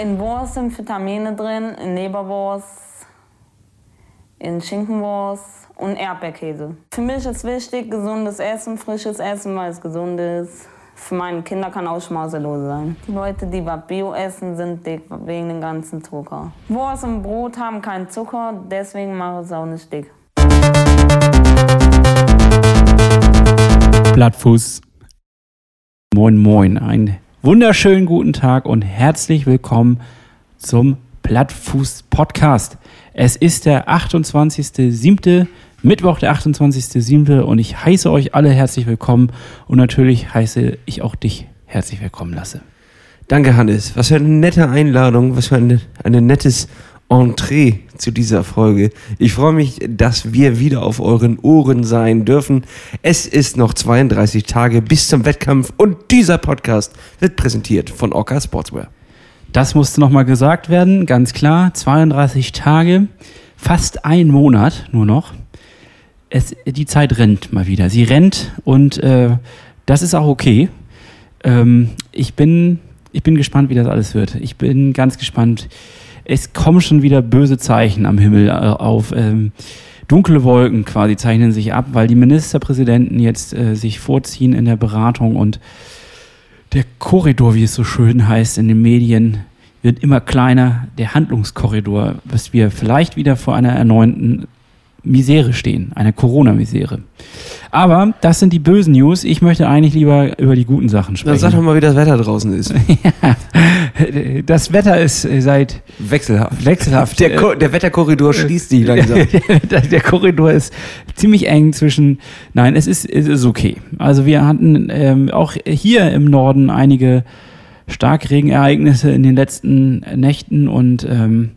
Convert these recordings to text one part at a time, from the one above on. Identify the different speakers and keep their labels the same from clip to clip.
Speaker 1: In Wurst sind Vitamine drin, in Leberwurst, in Schinkenwurst und Erdbeerkäse. Für mich ist wichtig, gesundes Essen, frisches Essen, weil es gesund ist. Für meine Kinder kann auch schmauselos sein. Die Leute, die was Bio essen, sind dick wegen dem ganzen Zucker. Wurst und Brot haben keinen Zucker, deswegen mache ich es auch nicht dick.
Speaker 2: Blattfuß. Moin, moin. Einen wunderschönen guten Tag und herzlich willkommen zum Plattfuß Podcast. Es ist der 28.07. Mittwoch, der 28.07. und ich heiße euch alle herzlich willkommen und natürlich heiße ich auch dich herzlich willkommen lasse.
Speaker 3: Danke, Hannes. Was für eine nette Einladung, was für ein eine nettes Entree zu dieser Folge. Ich freue mich, dass wir wieder auf euren Ohren sein dürfen. Es ist noch 32 Tage bis zum Wettkampf und dieser Podcast wird präsentiert von Orca Sportswear.
Speaker 2: Das musste nochmal gesagt werden, ganz klar. 32 Tage, fast ein Monat nur noch es, die Zeit rennt mal wieder. Sie rennt und äh, das ist auch okay. Ähm, ich, bin, ich bin gespannt, wie das alles wird. Ich bin ganz gespannt. Es kommen schon wieder böse Zeichen am Himmel äh, auf. Ähm, dunkle Wolken quasi zeichnen sich ab, weil die Ministerpräsidenten jetzt äh, sich vorziehen in der Beratung und der Korridor, wie es so schön heißt in den Medien, wird immer kleiner. Der Handlungskorridor, bis wir vielleicht wieder vor einer erneuten Misere stehen, einer Corona-Misere. Aber das sind die bösen News. Ich möchte eigentlich lieber über die guten Sachen sprechen.
Speaker 3: Dann sag doch mal, wie das Wetter draußen ist.
Speaker 2: ja, das Wetter ist seit
Speaker 3: wechselhaft.
Speaker 2: Wechselhaft.
Speaker 3: Der, Ko der Wetterkorridor schließt sich langsam.
Speaker 2: der, der, Korridor ist ziemlich eng zwischen. Nein, es ist, es ist okay. Also wir hatten ähm, auch hier im Norden einige Starkregenereignisse in den letzten Nächten und ähm,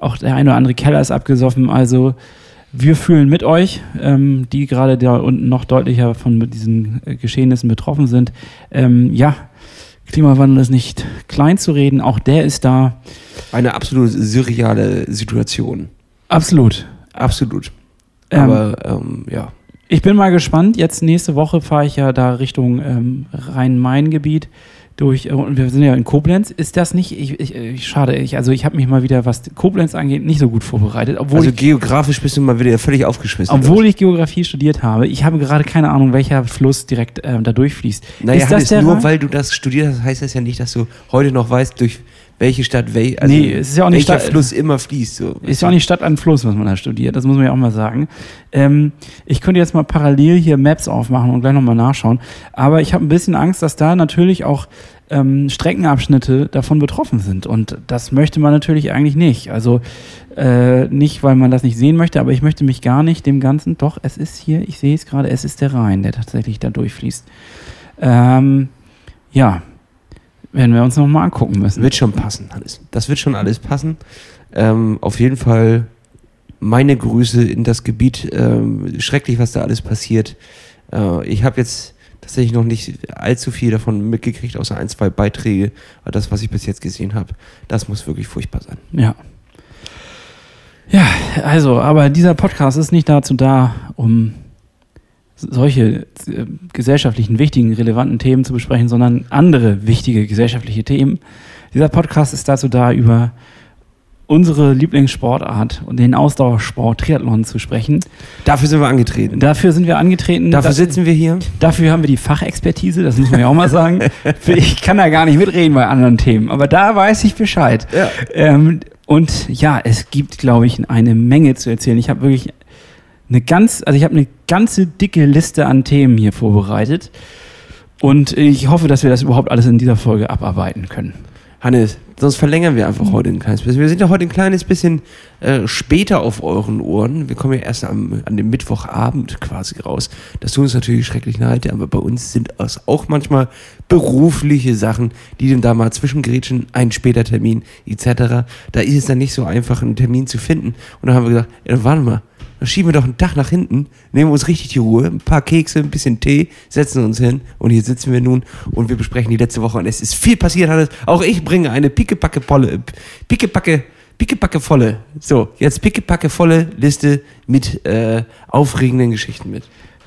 Speaker 2: auch der eine oder andere Keller ist abgesoffen. Also wir fühlen mit euch, ähm, die gerade da unten noch deutlicher von diesen äh, Geschehnissen betroffen sind. Ähm, ja, Klimawandel ist nicht klein zu reden, auch der ist da.
Speaker 3: Eine absolut surreale Situation.
Speaker 2: Absolut.
Speaker 3: Absolut. Ähm, Aber ähm, ja.
Speaker 2: Ich bin mal gespannt. Jetzt nächste Woche fahre ich ja da Richtung ähm, Rhein-Main-Gebiet durch, äh, und wir sind ja in Koblenz, ist das nicht, ich, ich, ich schade, ich, also ich habe mich mal wieder, was Koblenz angeht, nicht so gut vorbereitet. Obwohl
Speaker 3: also
Speaker 2: ich,
Speaker 3: geografisch bist du mal wieder völlig aufgeschmissen.
Speaker 2: Obwohl ich Geografie studiert habe, ich habe gerade keine Ahnung, welcher Fluss direkt ähm, da durchfließt.
Speaker 3: Naja, ist das Hannes, nur weil du das studiert hast, heißt das ja nicht, dass du heute noch weißt, durch welche Stadt, wel,
Speaker 2: also nee, es ist ja auch nicht
Speaker 3: welcher Stadt, Fluss immer fließt. So.
Speaker 2: Ist ja auch nicht Stadt an Fluss, was man da studiert, das muss man ja auch mal sagen. Ähm, ich könnte jetzt mal parallel hier Maps aufmachen und gleich nochmal nachschauen, aber ich habe ein bisschen Angst, dass da natürlich auch ähm, Streckenabschnitte davon betroffen sind. Und das möchte man natürlich eigentlich nicht. Also äh, nicht, weil man das nicht sehen möchte, aber ich möchte mich gar nicht dem Ganzen, doch, es ist hier, ich sehe es gerade, es ist der Rhein, der tatsächlich da durchfließt. Ähm, ja, werden wir uns nochmal angucken müssen.
Speaker 3: Wird schon passen, alles. Das wird schon alles passen. Ähm, auf jeden Fall meine Grüße in das Gebiet. Ähm, schrecklich, was da alles passiert. Äh, ich habe jetzt tatsächlich noch nicht allzu viel davon mitgekriegt, außer ein, zwei Beiträge. Aber das, was ich bis jetzt gesehen habe, das muss wirklich furchtbar sein.
Speaker 2: Ja. Ja, also, aber dieser Podcast ist nicht dazu da, um solche äh, gesellschaftlichen, wichtigen, relevanten Themen zu besprechen, sondern andere wichtige gesellschaftliche Themen. Dieser Podcast ist dazu da, über unsere Lieblingssportart und den Ausdauersport Triathlon zu sprechen.
Speaker 3: Dafür sind wir angetreten.
Speaker 2: Dafür sind wir angetreten.
Speaker 3: Dafür das, sitzen wir hier.
Speaker 2: Dafür haben wir die Fachexpertise, das muss man ja auch mal sagen. ich kann da gar nicht mitreden bei anderen Themen, aber da weiß ich Bescheid. Ja. Ähm, und ja, es gibt, glaube ich, eine Menge zu erzählen. Ich habe wirklich eine ganz, also ich habe eine ganze dicke Liste an Themen hier vorbereitet. Und ich hoffe, dass wir das überhaupt alles in dieser Folge abarbeiten können.
Speaker 3: Hannes, sonst verlängern wir einfach heute ein kleines bisschen. Wir sind ja heute ein kleines bisschen äh, später auf euren Ohren. Wir kommen ja erst am, an dem Mittwochabend quasi raus. Das tut uns natürlich schrecklich leid, aber bei uns sind es auch manchmal berufliche Sachen, die dann da mal zwischengrätschen, ein später Termin etc. Da ist es dann nicht so einfach, einen Termin zu finden. Und dann haben wir gesagt, ja, warte mal, dann schieben wir doch einen Tag nach hinten, nehmen uns richtig die Ruhe, ein paar Kekse, ein bisschen Tee, setzen uns hin und hier sitzen wir nun und wir besprechen die letzte Woche und es ist viel passiert, Hannes. Auch ich bringe eine pickepacke volle, pickepacke, pickepacke volle, so, jetzt pickepacke volle Liste mit äh, aufregenden Geschichten mit.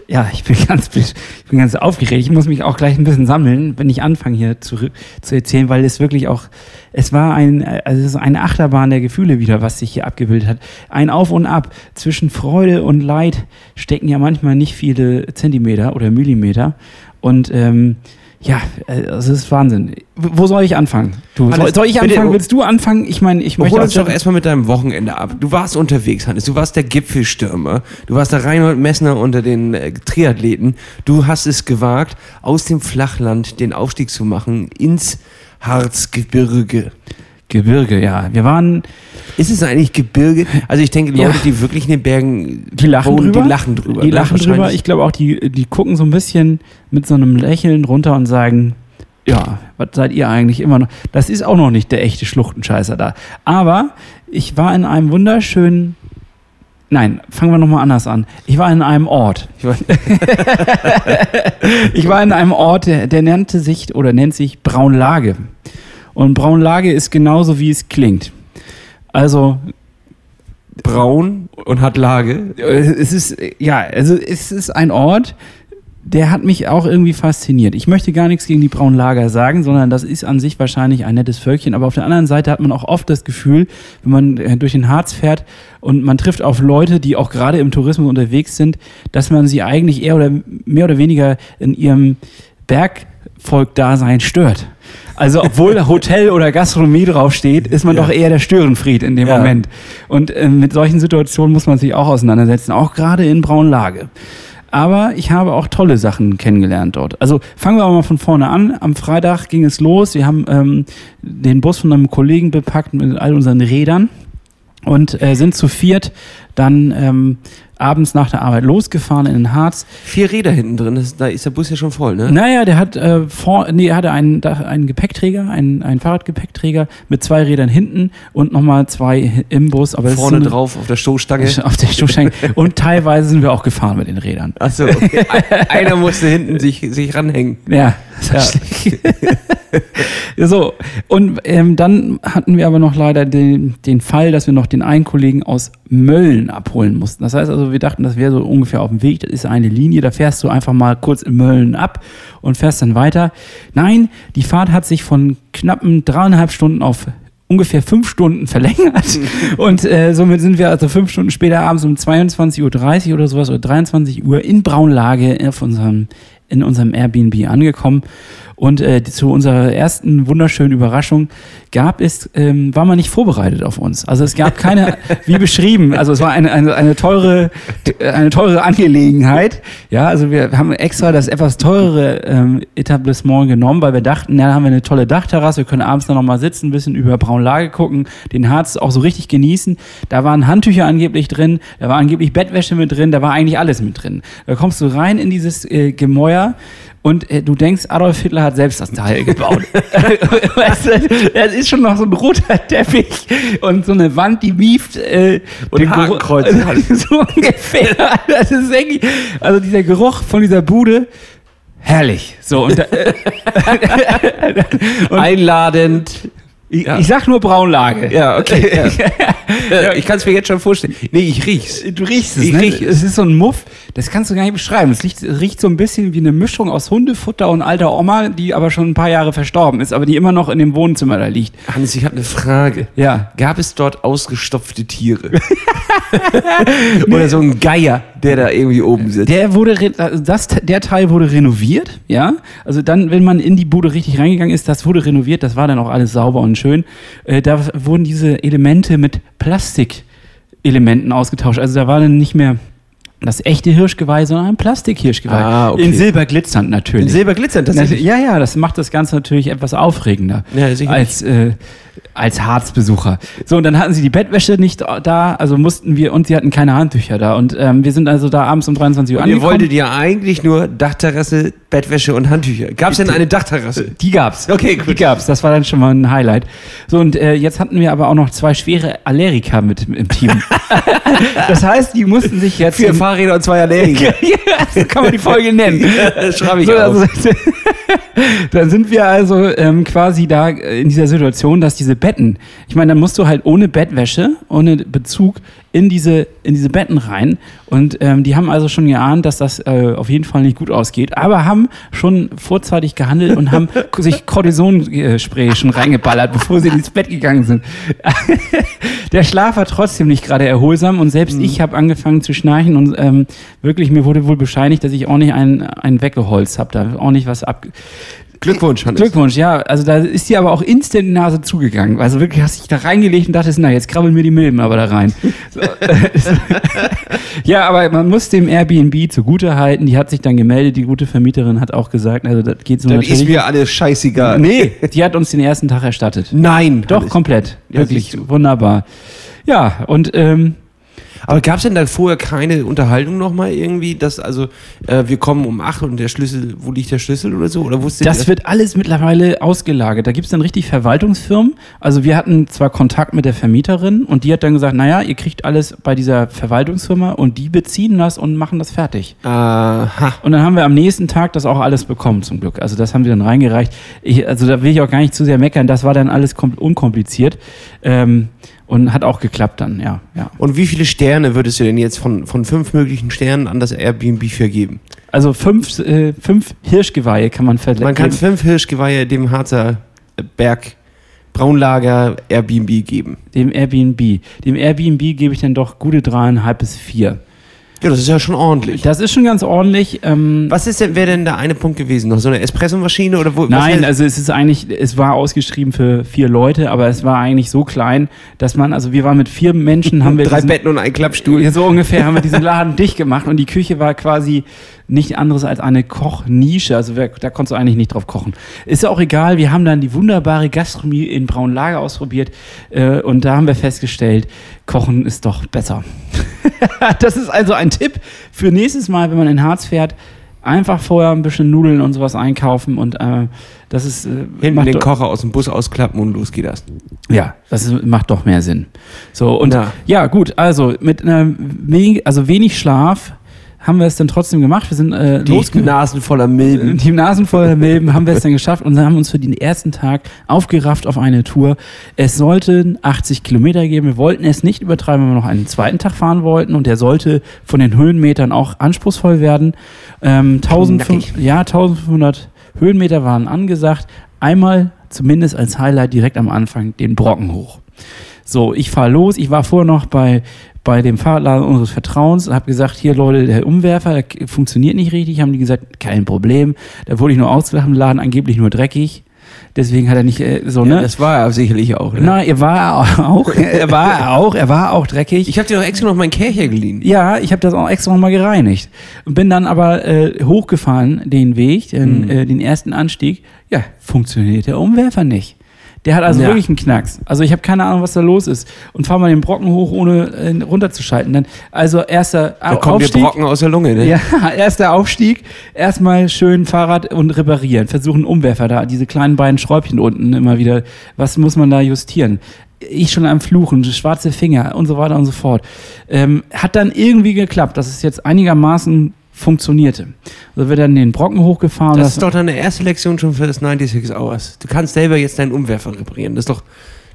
Speaker 2: Ja, ich bin ganz, ich bin ganz aufgeregt. Ich muss mich auch gleich ein bisschen sammeln, wenn ich anfange hier zu, zu erzählen, weil es wirklich auch, es war ein, also es ist eine Achterbahn der Gefühle wieder, was sich hier abgebildet hat. Ein Auf und Ab zwischen Freude und Leid stecken ja manchmal nicht viele Zentimeter oder Millimeter. Und ähm, ja, also es ist Wahnsinn. Wo soll ich anfangen? Du, soll, soll, ich anfangen? Willst du anfangen? Ich meine, ich möchte.
Speaker 3: Hol uns doch erstmal mit deinem Wochenende ab. Du warst unterwegs, Hannes. Du warst der Gipfelstürmer. Du warst der Reinhold Messner unter den äh, Triathleten. Du hast es gewagt, aus dem Flachland den Aufstieg zu machen ins Harzgebirge.
Speaker 2: Gebirge, ja. Wir waren.
Speaker 3: Ist es eigentlich Gebirge? Also ich denke, Leute, ja. die wirklich in den Bergen
Speaker 2: die lachen wohnen, drüber.
Speaker 3: die lachen drüber.
Speaker 2: Die ne? lachen drüber. Ich glaube auch, die, die gucken so ein bisschen mit so einem Lächeln runter und sagen, ja, was seid ihr eigentlich immer noch? Das ist auch noch nicht der echte Schluchtenscheißer da. Aber ich war in einem wunderschönen Nein, fangen wir nochmal anders an. Ich war in einem Ort. Ich war, ich war in einem Ort, der, der, nannte sich oder nennt sich Braunlage. Und Braunlage ist genauso, wie es klingt. Also
Speaker 3: braun und hat Lage.
Speaker 2: Es ist, ja, also es ist ein Ort, der hat mich auch irgendwie fasziniert. Ich möchte gar nichts gegen die Braunlager sagen, sondern das ist an sich wahrscheinlich ein nettes Völkchen. Aber auf der anderen Seite hat man auch oft das Gefühl, wenn man äh, durch den Harz fährt und man trifft auf Leute, die auch gerade im Tourismus unterwegs sind, dass man sie eigentlich eher oder mehr oder weniger in ihrem Bergvolk-Dasein stört. Also obwohl Hotel oder Gastronomie draufsteht, ist man ja. doch eher der Störenfried in dem ja. Moment. Und äh, mit solchen Situationen muss man sich auch auseinandersetzen, auch gerade in Braunlage. Aber ich habe auch tolle Sachen kennengelernt dort. Also fangen wir mal von vorne an. Am Freitag ging es los. Wir haben ähm, den Bus von einem Kollegen bepackt mit all unseren Rädern und äh, sind zu viert dann ähm, abends nach der Arbeit losgefahren in den Harz.
Speaker 3: Vier Räder hinten drin, das, da ist der Bus ja schon voll, ne?
Speaker 2: Naja, der hat äh, vor, nee, er hatte einen, einen Gepäckträger, einen, einen Fahrradgepäckträger mit zwei Rädern hinten und nochmal zwei im Bus.
Speaker 3: Aber Vorne so drauf auf der Stoßstange.
Speaker 2: Auf der Stoßstange. und teilweise sind wir auch gefahren mit den Rädern.
Speaker 3: Achso, okay. Einer musste hinten sich, sich ranhängen.
Speaker 2: Ja, ja. so, und ähm, dann hatten wir aber noch leider den, den Fall, dass wir noch den einen Kollegen aus Mölln abholen mussten. Das heißt also, wir dachten, das wäre so ungefähr auf dem Weg. Das ist eine Linie, da fährst du einfach mal kurz in Mölln ab und fährst dann weiter. Nein, die Fahrt hat sich von knappen dreieinhalb Stunden auf ungefähr fünf Stunden verlängert. Und äh, somit sind wir also fünf Stunden später abends um 22.30 Uhr oder sowas oder 23 Uhr in Braunlage auf unserem, in unserem Airbnb angekommen. Und äh, zu unserer ersten wunderschönen Überraschung gab es, ähm, war man nicht vorbereitet auf uns. Also es gab keine, wie beschrieben, also es war eine, eine, eine, teure, eine teure Angelegenheit. Ja, also wir haben extra das etwas teurere ähm, Etablissement genommen, weil wir dachten, ja, da haben wir eine tolle Dachterrasse, wir können abends dann nochmal sitzen, ein bisschen über Braunlage gucken, den Harz auch so richtig genießen. Da waren Handtücher angeblich drin, da war angeblich Bettwäsche mit drin, da war eigentlich alles mit drin. Da kommst du rein in dieses äh, Gemäuer und äh, du denkst, Adolf Hitler hat selbst das Teil gebaut. weißt du, das ist schon noch so ein roter Teppich und so eine Wand, die wieft äh,
Speaker 3: und den Hakenkreuz.
Speaker 2: so ungefähr. Das ist eigentlich, also dieser Geruch von dieser Bude, herrlich. So und, äh,
Speaker 3: und einladend.
Speaker 2: Ich, ja. ich, sag nur Braunlage.
Speaker 3: Ja, okay. Ja. Ja, ich kann es mir jetzt schon vorstellen. Nee, ich riech's.
Speaker 2: Du riechst es.
Speaker 3: Ich
Speaker 2: ne?
Speaker 3: riech
Speaker 2: es. ist so ein Muff, das kannst du gar nicht beschreiben. Es riecht, riecht so ein bisschen wie eine Mischung aus Hundefutter und alter Oma, die aber schon ein paar Jahre verstorben ist, aber die immer noch in dem Wohnzimmer da liegt.
Speaker 3: Hannes, ich habe eine Frage.
Speaker 2: Ja.
Speaker 3: Gab es dort ausgestopfte Tiere? Oder so ein Geier, der da irgendwie oben sitzt?
Speaker 2: Der wurde, das, der Teil wurde renoviert, ja. Also dann, wenn man in die Bude richtig reingegangen ist, das wurde renoviert, das war dann auch alles sauber und schön. Äh, da wurden diese Elemente mit Plastikelementen ausgetauscht. Also da war dann nicht mehr das echte Hirschgeweih, sondern ein Plastikhirschgeweih.
Speaker 3: Ah, okay.
Speaker 2: In Silber glitzernd natürlich. In
Speaker 3: Silber glitzernd,
Speaker 2: das Ja, ja, das macht das Ganze natürlich etwas aufregender.
Speaker 3: Ja,
Speaker 2: als, äh, als Harzbesucher. So, und dann hatten sie die Bettwäsche nicht da, also mussten wir, und sie hatten keine Handtücher da. Und ähm, wir sind also da abends um 23 Uhr und
Speaker 3: angekommen. Ihr wolltet ja eigentlich nur Dachterrasse, Bettwäsche und Handtücher. Gab es denn eine Dachterrasse?
Speaker 2: Die gab's.
Speaker 3: Okay, gut.
Speaker 2: Die gab's. Das war dann schon mal ein Highlight. So, und äh, jetzt hatten wir aber auch noch zwei schwere Allergiker mit im Team. das heißt, die mussten sich jetzt.
Speaker 3: Vier Fahrräder und zwei Allergiker.
Speaker 2: ja, so kann man die Folge nennen.
Speaker 3: das schreibe ich so, auf. Also,
Speaker 2: dann sind wir also ähm, quasi da in dieser Situation, dass diese Betten, ich meine, dann musst du halt ohne Bettwäsche, ohne Bezug in diese, in diese Betten rein. Und ähm, die haben also schon geahnt, dass das äh, auf jeden Fall nicht gut ausgeht, aber haben schon vorzeitig gehandelt und haben sich Cortison-Spray schon reingeballert, bevor sie ins Bett gegangen sind. Der Schlaf war trotzdem nicht gerade erholsam und selbst ich habe angefangen zu schnarchen und ähm, wirklich, mir wurde wohl bescheinigt, dass ich auch nicht einen, einen weggeholzt habe, da auch nicht was ab.
Speaker 3: Glückwunsch, Hannes.
Speaker 2: Glückwunsch, ja. Also da ist dir aber auch instant die Nase zugegangen. Also wirklich hast dich da reingelegt und dachtest, na, jetzt krabbeln mir die Milben aber da rein. So. ja, aber man muss dem Airbnb zugute halten. Die hat sich dann gemeldet, die gute Vermieterin hat auch gesagt, also das geht so natürlich.
Speaker 3: ist mir alles scheißegal.
Speaker 2: nee, die hat uns den ersten Tag erstattet.
Speaker 3: Nein.
Speaker 2: Doch,
Speaker 3: Hannes.
Speaker 2: komplett.
Speaker 3: Ja,
Speaker 2: Wirklich
Speaker 3: du.
Speaker 2: wunderbar. Ja, und ähm,
Speaker 3: Aber gab es denn da vorher keine Unterhaltung nochmal irgendwie, dass also äh, wir kommen um 8 und der Schlüssel, wo liegt der Schlüssel oder so? Oder wusstet
Speaker 2: Das
Speaker 3: ihr
Speaker 2: wird alles mittlerweile ausgelagert. Da gibt es dann richtig Verwaltungsfirmen. Also wir hatten zwar Kontakt mit der Vermieterin und die hat dann gesagt, naja, ihr kriegt alles bei dieser Verwaltungsfirma und die beziehen das und machen das fertig.
Speaker 3: Aha.
Speaker 2: Und dann haben wir am nächsten Tag das auch alles bekommen, zum Glück. Also das haben wir dann reingereicht. Ich, also da will ich auch gar nicht zu sehr meckern. Das war dann alles kom- unkompliziert ähm, und hat auch geklappt dann, ja. ja.
Speaker 3: Und wie viele Sterne würdest du denn jetzt von, von fünf möglichen Sternen an das Airbnb vergeben?
Speaker 2: Also fünf, äh, fünf Hirschgeweihe kann man verletzen.
Speaker 3: Man kann fünf Hirschgeweihe dem Harzer Berg Braunlager Airbnb geben.
Speaker 2: dem Airbnb. Dem Airbnb gebe ich dann doch gute dreieinhalb bis vier.
Speaker 3: Ja, das ist ja schon ordentlich.
Speaker 2: Das ist schon ganz ordentlich. Ähm,
Speaker 3: Was ist denn, wäre denn der eine Punkt gewesen? Noch so eine Espressomaschine oder wo?
Speaker 2: Nein, also es ist eigentlich, es war ausgeschrieben für vier Leute, aber es war eigentlich so klein, dass man, also wir waren mit vier Menschen, haben wir
Speaker 3: drei
Speaker 2: diesen,
Speaker 3: Betten und ein Klappstuhl.
Speaker 2: So ungefähr haben wir diesen Laden dicht gemacht und die Küche war quasi nicht anderes als eine Kochnische. Also da konntest du eigentlich nicht drauf kochen. Ist ja auch egal, wir haben dann die wunderbare Gastronomie in Braunlager ausprobiert äh, und da haben wir festgestellt, Kochen ist doch besser. das ist also ein Tipp für nächstes Mal, wenn man in Harz fährt. Einfach vorher ein bisschen Nudeln und sowas einkaufen und äh, das ist äh,
Speaker 3: Hinten den Kocher aus dem Bus ausklappen und los geht das.
Speaker 2: ja, das ist, macht doch mehr Sinn. So, und ja,
Speaker 3: Ja.
Speaker 2: gut, also mit einer wenig, also wenig Schlaf haben wir es dann trotzdem gemacht. Wir sind äh,
Speaker 3: Die
Speaker 2: losge-
Speaker 3: Nasen voller Milben.
Speaker 2: die Nasen voller Milben haben wir es dann geschafft und haben uns für den ersten Tag aufgerafft auf eine Tour. Es sollten 80 Kilometer geben. Wir wollten es nicht übertreiben, weil wir noch einen zweiten Tag fahren wollten und der sollte von den Höhenmetern auch anspruchsvoll werden. Ähm, 1500,
Speaker 3: Knackig.
Speaker 2: ja, 1500 Höhenmeter waren angesagt. Einmal zumindest als Highlight direkt am Anfang den Brocken hoch. So, ich fahre los. Ich war vorher noch bei, bei dem Fahrradladen unseres Vertrauens und habe gesagt, hier Leute, der Umwerfer der funktioniert nicht richtig. Haben die gesagt, kein Problem. Da wurde ich nur ausgelacht im Laden, angeblich nur dreckig. Deswegen hat er nicht äh, so,
Speaker 3: Ja,
Speaker 2: ne?
Speaker 3: das war er sicherlich auch. Ne?
Speaker 2: Na, er war auch, er war auch, er war auch dreckig.
Speaker 3: Ich habe dir doch extra noch meinen Kercher geliehen.
Speaker 2: Ja, ich habe das auch extra nochmal gereinigt. Und bin dann aber äh, hochgefahren, den Weg, den,
Speaker 3: Mhm.
Speaker 2: äh, den ersten Anstieg. Ja, funktioniert der Umwerfer nicht. Der hat also
Speaker 3: Ja.
Speaker 2: wirklich einen Knacks. Also ich habe keine Ahnung, was da los ist. Und fahr mal den Brocken hoch, ohne äh, runterzuschalten. Dann, also erster
Speaker 3: Da dir
Speaker 2: Aufstieg.
Speaker 3: Brocken aus der Lunge, ne?
Speaker 2: Ja, erster Aufstieg, erstmal schön Fahrrad und reparieren. Versuchen Umwerfer da, diese kleinen beiden Schräubchen unten immer wieder. Was muss man da justieren? Ich schon am Fluchen, schwarze Finger und so weiter und so fort. Ähm, hat dann irgendwie geklappt, dass es jetzt einigermaßen funktionierte. Also wir dann den Brocken hochgefahren.
Speaker 3: Das ist doch deine erste Lektion schon für das 96 Hours. Du kannst selber jetzt deinen Umwerfer reparieren. Das ist doch,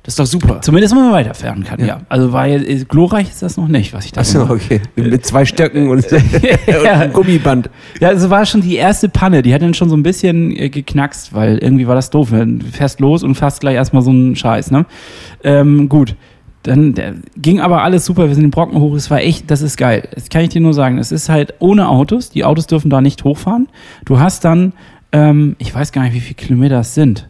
Speaker 3: das ist doch super.
Speaker 2: Zumindest wenn man weiterfahren kann, ja.
Speaker 3: Ja.
Speaker 2: Also war jetzt, äh, glorreich ist das noch nicht, was ich da
Speaker 3: Achso, okay. Mit zwei Stöcken und, und einem Gummiband.
Speaker 2: Ja, es war schon die erste Panne. Die hat dann schon so ein bisschen äh, geknackst, weil irgendwie war das doof. Du fährst los und fährst gleich erstmal so einen Scheiß, ne? Ähm, gut. Dann ging aber alles super. Wir sind den Brocken hoch. Es war echt, das ist geil. Das kann ich dir nur sagen. Es ist halt ohne Autos. Die Autos dürfen da nicht hochfahren. Du hast dann, ähm, ich weiß gar nicht, wie viele Kilometer es sind.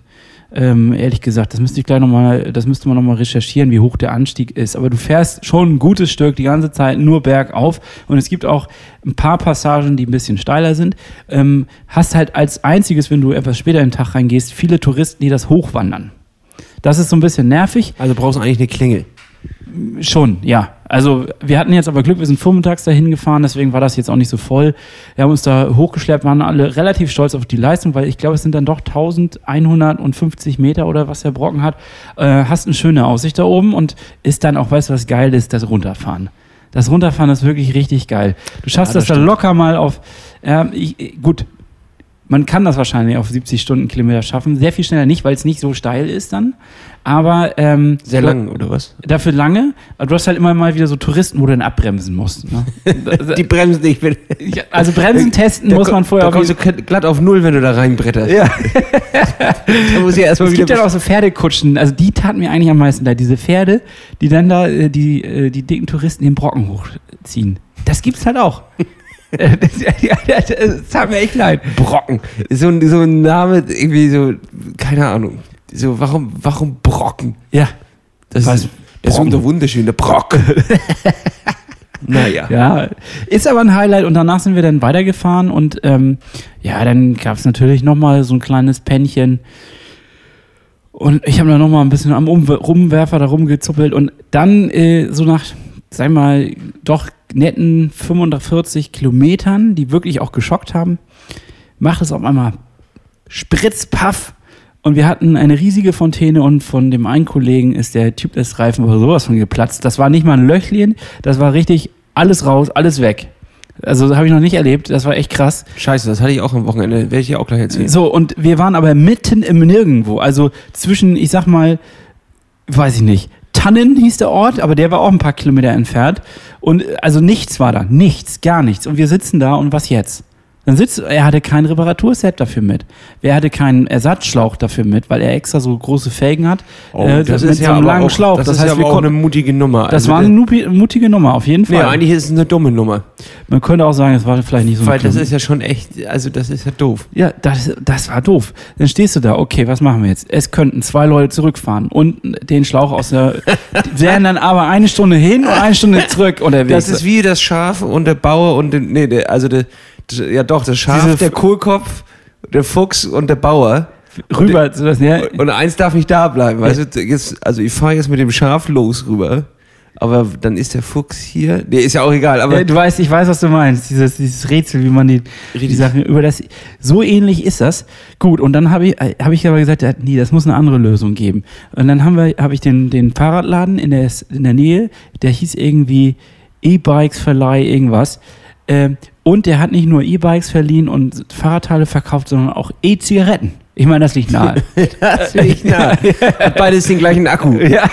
Speaker 2: Ähm, ehrlich gesagt, das müsste ich gleich nochmal, das müsste man nochmal recherchieren, wie hoch der Anstieg ist. Aber du fährst schon ein gutes Stück die ganze Zeit nur bergauf und es gibt auch ein paar Passagen, die ein bisschen steiler sind. Ähm, hast halt als einziges, wenn du etwas später in den Tag reingehst, viele Touristen, die das hochwandern. Das ist so ein bisschen nervig.
Speaker 3: Also brauchst du eigentlich eine Klingel.
Speaker 2: Schon, ja. Also wir hatten jetzt aber Glück, wir sind vormittags dahin gefahren, deswegen war das jetzt auch nicht so voll. Wir haben uns da hochgeschleppt, waren alle relativ stolz auf die Leistung, weil ich glaube, es sind dann doch 1150 Meter oder was der Brocken hat. Äh, hast eine schöne Aussicht da oben und ist dann auch, weißt du, was geil ist, das Runterfahren. Das Runterfahren ist wirklich richtig geil. Du schaffst
Speaker 3: Ja,
Speaker 2: das,
Speaker 3: das
Speaker 2: dann locker mal auf, ja, ich, gut, Man kann das wahrscheinlich auf 70 Stundenkilometer schaffen. Sehr viel schneller nicht, weil es nicht so steil ist dann. Aber ähm,
Speaker 3: Sehr lang, oder was?
Speaker 2: Dafür lange. Aber du hast halt immer mal wieder so Touristen, wo du dann abbremsen musst. Ne?
Speaker 3: Die bremsen nicht. Wenn,
Speaker 2: Ja, also Bremsen testen
Speaker 3: Da
Speaker 2: muss man vorher
Speaker 3: Da
Speaker 2: auf
Speaker 3: kommst du glatt auf Null, wenn du da reinbretterst.
Speaker 2: Ja.
Speaker 3: Da muss ich erstmal
Speaker 2: Es gibt ja auch so Pferdekutschen, also die taten mir eigentlich am meisten leid. Diese Pferde, die dann da äh, die, äh, die dicken Touristen den Brocken hochziehen. Das gibt's halt auch. Das, tat mir echt leid.
Speaker 3: Brocken. So, so ein Name, irgendwie so, keine Ahnung. So, warum, warum Brocken?
Speaker 2: Ja.
Speaker 3: Das
Speaker 2: Was?
Speaker 3: ist, das ist der Brocken. naja.
Speaker 2: Ja, ist aber ein Highlight und danach sind wir dann weitergefahren und ähm, ja, dann gab's natürlich nochmal so ein kleines Pännchen und ich habe da nochmal ein bisschen am Umwer Rumwerfer da rumgezuppelt und dann äh, so nach, sag mal, doch netten 45 Kilometern, die wirklich auch geschockt haben, macht es auf einmal Spritzpaff und wir hatten eine riesige Fontäne und von dem einen Kollegen ist der Typ des Reifen aber sowas von geplatzt. Das war nicht mal ein Löchlchen, das war richtig alles raus, alles weg. Also das habe ich noch nicht erlebt, das war echt krass.
Speaker 3: Scheiße, das hatte ich auch am Wochenende. Werde ich dir auch gleich erzählen.
Speaker 2: So, und wir waren aber mitten im Nirgendwo. Also zwischen, ich sag mal, weiß ich nicht, Tannen hieß der Ort, aber der war auch ein paar Kilometer entfernt. Und also nichts war da, nichts, gar nichts. Und wir sitzen da und was jetzt? Dann sitzt, er hatte kein Reparaturset dafür mit. Er hatte keinen Ersatzschlauch dafür mit, weil er extra so große Felgen hat.
Speaker 3: Oh,
Speaker 2: äh, mit so einem
Speaker 3: aber
Speaker 2: langen
Speaker 3: auch,
Speaker 2: Schlauch.
Speaker 3: Das,
Speaker 2: Das,
Speaker 3: ist
Speaker 2: heißt,
Speaker 3: ja
Speaker 2: wir
Speaker 3: aber auch eine mutige Nummer.
Speaker 2: das
Speaker 3: Also,
Speaker 2: war eine mutige Nummer, auf jeden
Speaker 3: Nee,
Speaker 2: Fall.
Speaker 3: eigentlich ist es eine dumme Nummer.
Speaker 2: Man könnte auch sagen, es war vielleicht nicht so
Speaker 3: Weil das ist ja schon echt, also das ist ja doof.
Speaker 2: Ja, das, das war doof. Dann stehst du da, okay, was machen wir jetzt? Es könnten zwei Leute zurückfahren und den Schlauch aus der. wären dann aber eine Stunde hin und eine Stunde zurück unterwegs.
Speaker 3: Das ist wie das Schaf und der Bauer und der, nee, der, also der, ja doch, das Schaf,
Speaker 2: Diese-
Speaker 3: der Kohlkopf, der Fuchs und der Bauer.
Speaker 2: rüber. So das, ja,
Speaker 3: Und eins darf nicht da bleiben. Weißt du, jetzt, also ich fahre jetzt mit dem Schaf los rüber, aber dann ist der Fuchs hier. Nee, ist ja auch egal, aber
Speaker 2: Ja, du weißt, ich weiß, was du meinst. Dieses, dieses Rätsel, wie man die, die. Sachen über das. So ähnlich ist das. Gut, und dann habe ich, hab ich aber gesagt, ja, nee, das muss eine andere Lösung geben. Und dann haben wir, habe ich den, den Fahrradladen in der, in der Nähe, der hieß irgendwie E-Bikes Verleih, irgendwas. Ähm, und der hat nicht nur E-Bikes verliehen und Fahrradteile verkauft, sondern auch E-Zigaretten. Ich meine, das liegt nahe.
Speaker 3: das will ich nah. Hat beides den gleichen Akku.
Speaker 2: ja.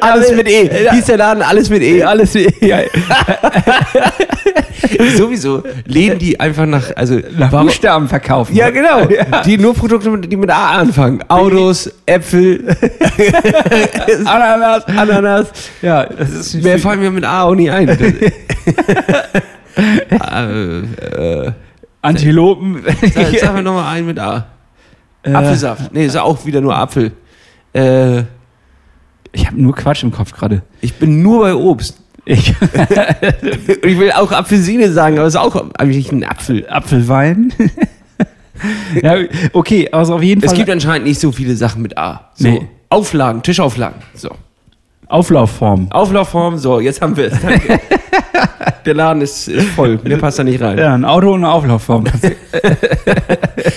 Speaker 3: Alles mit E. Hieß der Laden alles mit E.
Speaker 2: Alles, ja,
Speaker 3: Sowieso läden die einfach nach, also
Speaker 2: nach
Speaker 3: warum-
Speaker 2: Buchstaben verkaufen.
Speaker 3: Ja, genau. Die nur Produkte, die mit A anfangen. Autos, Äpfel,
Speaker 2: Ananas.
Speaker 3: Ananas.
Speaker 2: Ja, das ist
Speaker 3: Mehr fallen mir mit A auch nie ein. äh, äh,
Speaker 2: Antilopen.
Speaker 3: sag, sag mir nochmal einen mit A.
Speaker 2: Äh,
Speaker 3: Apfelsaft. Nee, ist auch wieder nur Apfel. Äh,
Speaker 2: Ich habe nur Quatsch im Kopf gerade.
Speaker 3: ich bin nur bei Obst.
Speaker 2: Ich,
Speaker 3: ich will auch Apfelsine sagen, aber es ist auch eigentlich ein Apfel.
Speaker 2: Apfelwein. ja, okay, also auf jeden Fall.
Speaker 3: Es gibt anscheinend nicht so viele Sachen mit A. So.
Speaker 2: Nee.
Speaker 3: Auflagen, Tischauflagen. So.
Speaker 2: Auflaufform.
Speaker 3: Auflaufform, so, jetzt haben wir es. Danke. Der Laden ist, ist voll, mehr passt da nicht rein.
Speaker 2: Ja, ein Auto und eine Auflaufform.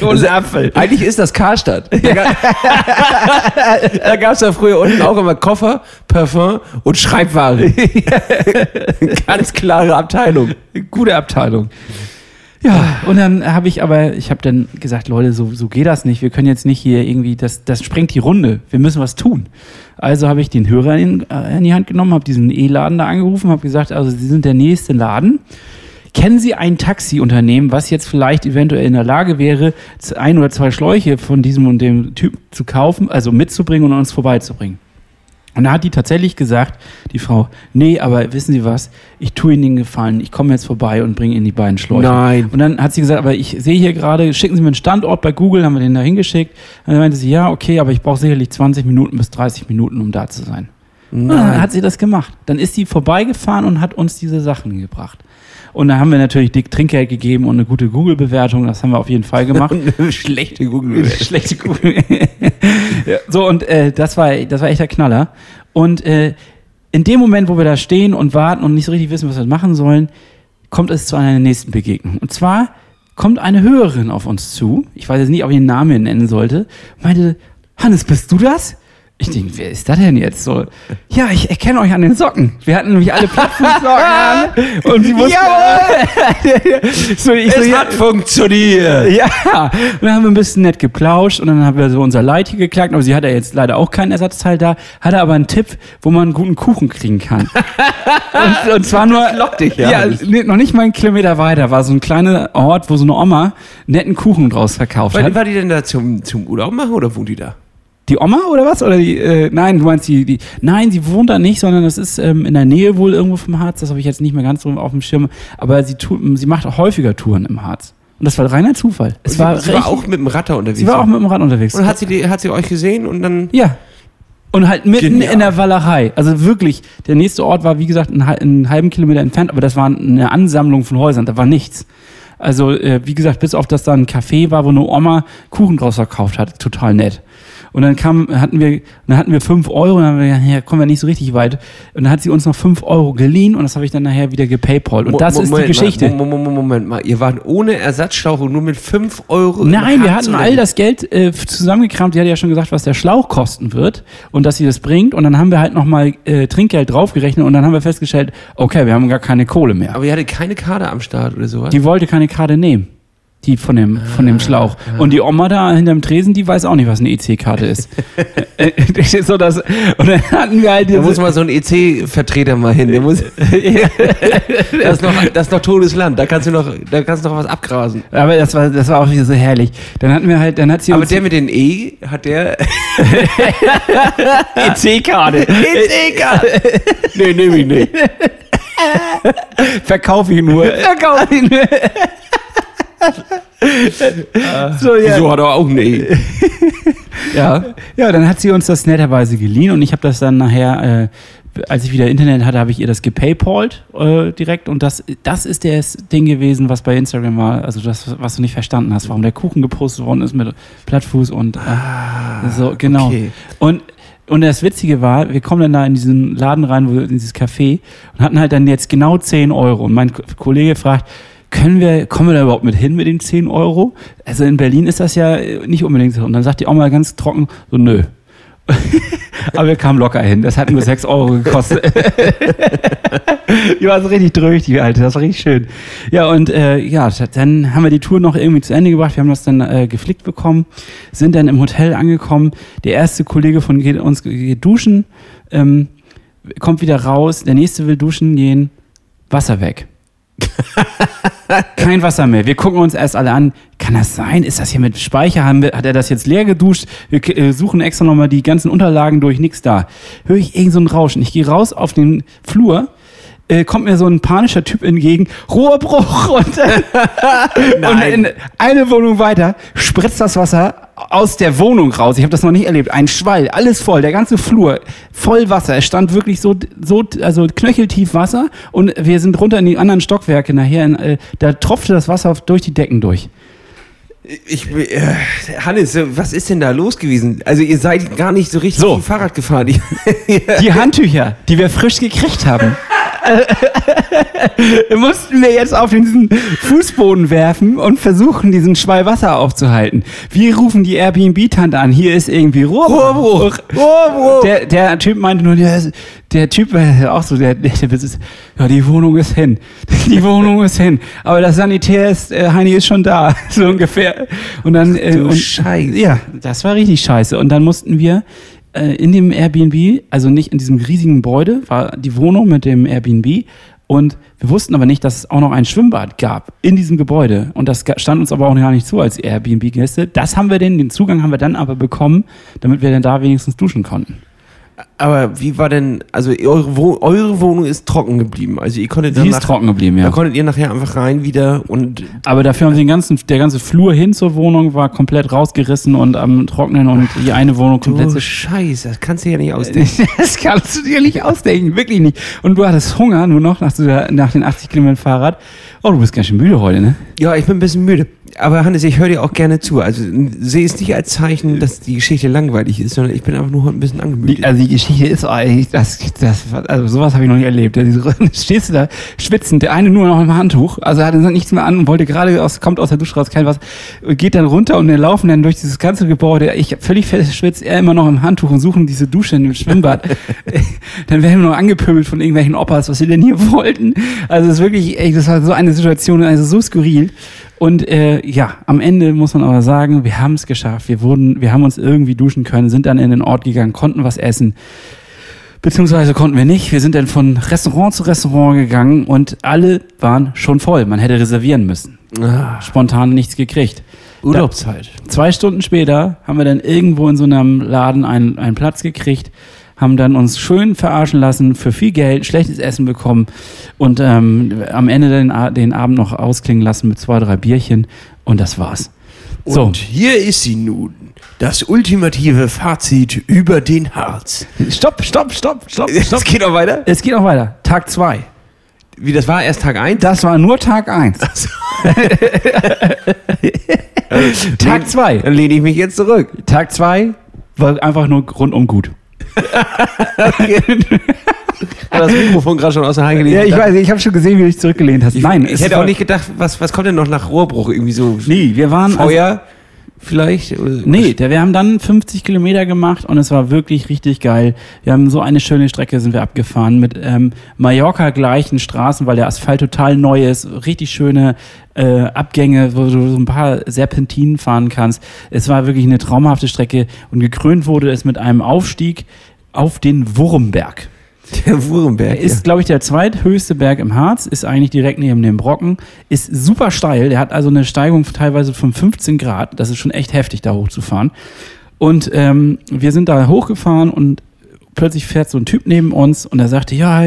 Speaker 3: Ein Apfel. Eigentlich ist das Karstadt. Da gab es ja früher unten auch immer Koffer, Parfum und Schreibware. Ganz klare Abteilung.
Speaker 2: Gute Abteilung. Ja, und dann habe ich aber, ich habe dann gesagt, Leute, so, so geht das nicht. Wir können jetzt nicht hier irgendwie, das, das sprengt die Runde. Wir müssen was tun. Also habe ich den Hörer in, äh, in die Hand genommen, habe diesen E-Laden da angerufen, habe gesagt, also Sie sind der nächste Laden. Kennen Sie ein Taxiunternehmen, was jetzt vielleicht eventuell in der Lage wäre, ein oder zwei Schläuche von diesem und dem Typ zu kaufen, also mitzubringen und uns vorbeizubringen? Und da hat die tatsächlich gesagt, die Frau, nee, aber wissen Sie was, ich tue Ihnen den Gefallen, ich komme jetzt vorbei und bringe Ihnen die beiden Schläuche.
Speaker 3: Nein.
Speaker 2: Und dann hat sie gesagt, aber ich sehe hier gerade, schicken Sie mir einen Standort bei Google, haben wir den da hingeschickt. Und dann meinte sie, ja, okay, aber ich brauche sicherlich 20 Minuten bis 30 Minuten, um da zu sein. Und dann hat sie das gemacht. Dann ist sie vorbeigefahren und hat uns diese Sachen gebracht. Und da haben wir natürlich dick Trinkgeld gegeben und eine gute Google-Bewertung. Das haben wir auf jeden Fall gemacht.
Speaker 3: Schlechte Google.
Speaker 2: Schlechte Google. ja, so, und äh, das, war, das war echt der Knaller. Und äh, in dem Moment, wo wir da stehen und warten und nicht so richtig wissen, was wir machen sollen, kommt es zu einer nächsten Begegnung. Und zwar kommt eine Hörerin auf uns zu. Ich weiß jetzt nicht, ob ich den Namen nennen sollte. Meinte, Hannes, bist du das? Ich denke, wer ist das denn jetzt so? Ja, ich erkenne euch an den Socken. Wir hatten nämlich alle Plattfußsocken an. Und sie wussten. so, ich so,
Speaker 3: Es
Speaker 2: ja,
Speaker 3: hat funktioniert.
Speaker 2: ja, und dann haben wir ein bisschen nett geplauscht und dann haben wir so unser Leid hier geklagt, aber sie hat ja jetzt leider auch keinen Ersatzteil da, hatte aber einen Tipp, wo man einen guten Kuchen kriegen kann. und, und zwar nur,
Speaker 3: lockt dich ja
Speaker 2: ja, nee, noch nicht mal einen Kilometer weiter, war so ein kleiner Ort, wo so eine Oma netten Kuchen draus verkauft
Speaker 3: War,
Speaker 2: hat.
Speaker 3: war die denn da zum, zum Urlaub machen oder wohnt die da?
Speaker 2: Die Oma oder was? Oder die, äh, nein, du meinst die, die, nein, sie wohnt da nicht, sondern das ist ähm, in der Nähe wohl irgendwo vom Harz, das habe ich jetzt nicht mehr ganz so auf dem Schirm, aber sie, tu, sie macht auch häufiger Touren im Harz. Und das war reiner Zufall. Es
Speaker 3: sie,
Speaker 2: war,
Speaker 3: sie war auch mit dem Ratter unterwegs.
Speaker 2: sie war auch mit dem Rad unterwegs.
Speaker 3: und hat sie, die, hat sie euch gesehen und dann.
Speaker 2: Ja. Und halt mitten
Speaker 3: Genial.
Speaker 2: in der Walachei. Also wirklich, der nächste Ort war, wie gesagt, einen halben Kilometer entfernt, aber das war eine Ansammlung von Häusern, da war nichts. Also, äh, wie gesagt, bis auf das da ein Café war, wo eine Oma Kuchen draus verkauft hat. Total nett. Und dann kam, hatten wir, dann hatten wir fünf Euro, und dann haben wir gesagt, ja, kommen wir nicht so richtig weit. Und dann hat sie uns noch fünf Euro geliehen und das habe ich dann nachher wieder gepaypalt. Und das ist die
Speaker 3: Moment
Speaker 2: Geschichte.
Speaker 3: Mal, Moment, Moment, Moment mal, ihr wart ohne Ersatzschlauch und nur mit 5 Euro.
Speaker 2: Nein, wir hatten all das Geld äh, zusammengekramt. Sie hat ja schon gesagt, was der Schlauch kosten wird und dass sie das bringt. Und dann haben wir halt nochmal äh, Trinkgeld draufgerechnet und dann haben wir festgestellt, okay, wir haben gar keine Kohle mehr.
Speaker 3: Aber ihr hattet keine Karte am Start oder sowas?
Speaker 2: Die wollte keine Karte nehmen. Die von dem, von
Speaker 3: Ah,
Speaker 2: dem Schlauch. Und die Oma da hinterm Tresen, die weiß auch nicht, was eine EC-Karte ist. Äh, das ist so das, und dann hatten wir halt
Speaker 3: da muss
Speaker 2: diese,
Speaker 3: mal so ein EC-Vertreter mal hin. Der muss, das, ist noch, das ist noch totes Land. Da kannst du noch, da kannst du noch was abgrasen.
Speaker 2: aber das war, das war auch wieder so herrlich. Dann hatten wir halt, dann hat sie
Speaker 3: Aber
Speaker 2: uns
Speaker 3: der mit den E, hat der
Speaker 2: EC-Karte.
Speaker 3: EC-Karte? nee, nehme ich nicht.
Speaker 2: Verkauf ihn nur. Verkauf ihn nur. so, ja.
Speaker 3: Wieso hat er auch ein E? ja.
Speaker 2: ja, dann hat sie uns das netterweise geliehen und ich habe das dann nachher, äh, als ich wieder Internet hatte, habe ich ihr das gepaypalt äh, direkt und das, das ist das Ding gewesen, was bei Instagram war, also das, was du nicht verstanden hast, warum der Kuchen gepostet worden ist mit Plattfuß und äh, so, genau.
Speaker 3: okay.
Speaker 2: Und und das Witzige war, wir kommen dann da in diesen Laden rein, in dieses Café und hatten halt dann jetzt genau 10 Euro. Und mein Ko- Kollege fragt, können wir, kommen wir da überhaupt mit hin mit den 10 Euro? Also in Berlin ist das ja nicht unbedingt so. Und dann sagt die auch mal ganz trocken, so nö. Aber wir kamen locker hin. Das hat nur 6 Euro gekostet. die war so richtig dröch, die alte. Das war richtig schön. Ja, und äh, ja, dann haben wir die Tour noch irgendwie zu Ende gebracht. Wir haben das dann äh, geflickt bekommen, sind dann im Hotel angekommen. Der erste Kollege von uns geht duschen, ähm, kommt wieder raus. Der nächste will duschen gehen. Wasser weg. Kein Wasser mehr. Wir gucken uns erst alle an. Kann das sein? Ist das hier mit Speicher? Hat er das jetzt leer geduscht? Wir äh, suchen extra nochmal die ganzen Unterlagen durch. Nix da. Höre ich irgend so ein Rauschen. Ich gehe raus auf den Flur. Äh, kommt mir so ein panischer Typ entgegen, Rohrbruch und, äh, und in eine Wohnung weiter spritzt das Wasser aus der Wohnung raus. Ich habe das noch nicht erlebt. Ein Schwall, alles voll, der ganze Flur voll Wasser. Es stand wirklich so, so also knöcheltief Wasser und wir sind runter in die anderen Stockwerke nachher. In, äh, da tropfte das Wasser durch die Decken durch.
Speaker 3: Ich, äh, Hannes, was ist denn da los gewesen? Also ihr seid gar nicht so richtig
Speaker 2: So.
Speaker 3: Fahrrad gefahren.
Speaker 2: Die Handtücher, die wir frisch gekriegt haben. mussten wir jetzt auf diesen Fußboden werfen und versuchen, diesen Schwall Wasser aufzuhalten. Wir rufen die Airbnb-Tante an. Hier ist irgendwie Rohrbruch.
Speaker 3: Rohrbruch.
Speaker 2: Der, der Typ meinte nur, der, der Typ war auch so, der, der Besitzer, ja, die Wohnung ist hin. Die Wohnung ist hin. Aber das Sanitär ist, äh, Heini ist schon da, so ungefähr. Und dann, äh,
Speaker 3: du
Speaker 2: und,
Speaker 3: Scheiße.
Speaker 2: ja, das war richtig scheiße. Und dann mussten wir äh, in dem Airbnb, also nicht in diesem riesigen Gebäude, war die Wohnung mit dem Airbnb. Und wir wussten aber nicht, dass es auch noch ein Schwimmbad gab in diesem Gebäude. Und das stand uns aber auch gar nicht zu als Airbnb-Gäste. Das haben wir denn, den Zugang haben wir dann aber bekommen, damit wir dann da wenigstens duschen konnten.
Speaker 3: Aber wie war denn, also eure, Wo eure Wohnung ist trocken geblieben. Also ihr konntet
Speaker 2: Sie ist trocken geblieben,
Speaker 3: Da
Speaker 2: ja.
Speaker 3: konntet ihr nachher einfach rein wieder und
Speaker 2: Aber dafür haben sie den ganzen, der ganze Flur hin zur Wohnung war komplett rausgerissen und am Trocknen und die eine Wohnung komplett
Speaker 3: du Scheiße, das kannst du ja nicht ausdenken.
Speaker 2: Das kannst du dir nicht ausdenken, wirklich nicht. Und du hattest Hunger, nur noch nach, nach den 80 Kilometern Fahrrad. Oh, du bist ganz schön müde heute, ne?
Speaker 3: Ja, ich bin ein bisschen müde. Aber Hannes, ich höre dir auch gerne zu. Also sehe es nicht als Zeichen, dass die Geschichte langweilig ist, sondern ich bin einfach nur heute ein bisschen angemüht.
Speaker 2: Also die Geschichte ist eigentlich, das, das, also sowas habe ich noch nicht erlebt. Stehst du da schwitzend, der eine nur noch im Handtuch, also er hatte nichts mehr an und wollte gerade aus, kommt aus der Dusche raus, kein was, geht dann runter und wir laufen dann durch dieses ganze Gebäude. Ich völlig verschwitzt, er immer noch im Handtuch und suchen diese Dusche in dem Schwimmbad. dann werden wir noch angepöbelt von irgendwelchen Opas, was wir denn hier wollten. Also es ist wirklich, ey, das war so eine Situation, also so skurril. Und äh, ja, am Ende muss man aber sagen, wir haben es geschafft. Wir wurden, wir haben uns irgendwie duschen können, sind dann in den Ort gegangen, konnten was essen. Beziehungsweise konnten wir nicht. Wir sind dann von Restaurant zu Restaurant gegangen und alle waren schon voll. Man hätte reservieren müssen.
Speaker 3: Ah,
Speaker 2: Spontan nichts gekriegt.
Speaker 3: Urlaubszeit.
Speaker 2: Zwei Stunden später haben wir dann irgendwo in so einem Laden einen, einen Platz gekriegt, haben dann uns schön verarschen lassen, für viel Geld, schlechtes Essen bekommen und ähm, am Ende den, den Abend noch ausklingen lassen mit zwei, drei Bierchen und das war's. So,
Speaker 3: Und hier ist sie nun. Das ultimative Fazit über den Harz.
Speaker 2: stopp, stopp, stopp, stopp,
Speaker 3: Es
Speaker 2: stopp.
Speaker 3: geht auch weiter.
Speaker 2: Es geht auch weiter. Tag zwei.
Speaker 3: Wie das war erst Tag 1?
Speaker 2: Das war nur Tag eins. Tag zwei.
Speaker 3: Dann lehne ich mich jetzt zurück.
Speaker 2: Tag zwei war einfach nur rundum gut.
Speaker 3: Das Mikrofon gerade schon aus der Hand gelegt?
Speaker 2: Ja, ich weiß, ich habe schon gesehen, wie du dich zurückgelehnt hast.
Speaker 3: Ich,
Speaker 2: Nein,
Speaker 3: ich hätte auch nicht gedacht, was, was kommt denn noch nach Rohrbruch? Irgendwie so
Speaker 2: Nee, wir waren. also-
Speaker 3: Feuer vielleicht?
Speaker 2: Nee, der, wir haben dann 50 Kilometer gemacht und es war wirklich richtig geil. Wir haben so eine schöne Strecke sind wir abgefahren mit ähm, Mallorca gleichen Straßen, weil der Asphalt total neu ist. Richtig schöne äh, Abgänge, wo du so ein paar Serpentinen fahren kannst. Es war wirklich eine traumhafte Strecke und gekrönt wurde es mit einem Aufstieg auf den Wurmberg.
Speaker 3: Der Wurmberg.
Speaker 2: Ist, glaube ich, der zweithöchste Berg im Harz, ist eigentlich direkt neben dem Brocken, ist super steil. Der hat also eine Steigung teilweise von 15 Grad. Das ist schon echt heftig, da hochzufahren. Und ähm, wir sind da hochgefahren und plötzlich fährt so ein Typ neben uns und er sagte, ja,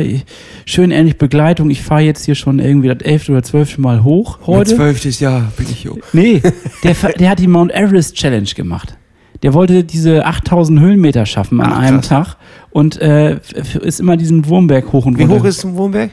Speaker 2: schön endlich Begleitung. Ich fahre jetzt hier schon irgendwie das elfte oder zwölfte Mal hoch heute.
Speaker 3: zwölftes Jahr bin ich jung.
Speaker 2: Nee, der, der hat die Mount Everest Challenge gemacht. Der wollte diese 8000 Höhenmeter schaffen an
Speaker 3: Ach,
Speaker 2: einem
Speaker 3: krass.
Speaker 2: Tag und äh, ist immer diesen Wurmberg hoch und
Speaker 3: Wie
Speaker 2: runter.
Speaker 3: hoch ist ein Wurmberg?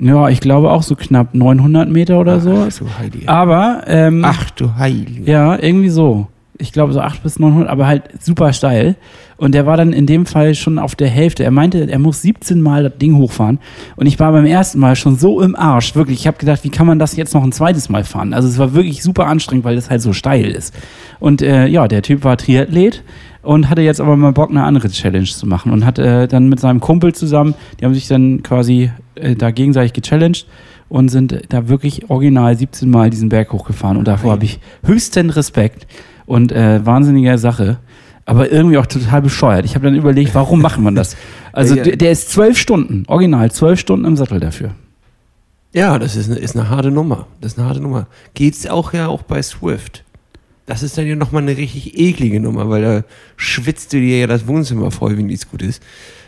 Speaker 2: Ja, ich glaube auch so knapp 900 Meter oder so.
Speaker 3: Ach du Heilige.
Speaker 2: Aber, ähm,
Speaker 3: Ach du Heilige.
Speaker 2: ja, irgendwie so. Ich glaube so 800 bis 900, aber halt super steil. Und der war dann in dem Fall schon auf der Hälfte. Er meinte, er muss 17 Mal das Ding hochfahren. Und ich war beim ersten Mal schon so im Arsch. Wirklich, ich habe gedacht, wie kann man das jetzt noch ein zweites Mal fahren? Also es war wirklich super anstrengend, weil das halt so steil ist. Und äh, ja, der Typ war Triathlet und hatte jetzt aber mal Bock, eine andere Challenge zu machen. Und hat äh, dann mit seinem Kumpel zusammen, die haben sich dann quasi äh, da gegenseitig gechallenged und sind da wirklich original 17 Mal diesen Berg hochgefahren. Und davor habe ich höchsten Respekt und äh, wahnsinnige Sache. Aber irgendwie auch total bescheuert. Ich habe dann überlegt, warum macht man das? Also
Speaker 3: Ja.
Speaker 2: der, der ist zwölf Stunden, original zwölf Stunden im Sattel dafür.
Speaker 3: Ja, das ist eine, ist eine harte Nummer. Das ist eine harte Nummer. Geht's auch ja auch bei Swift. Das ist dann ja nochmal eine richtig eklige Nummer, weil da schwitzt du dir ja das Wohnzimmer voll, wenn nichts gut ist.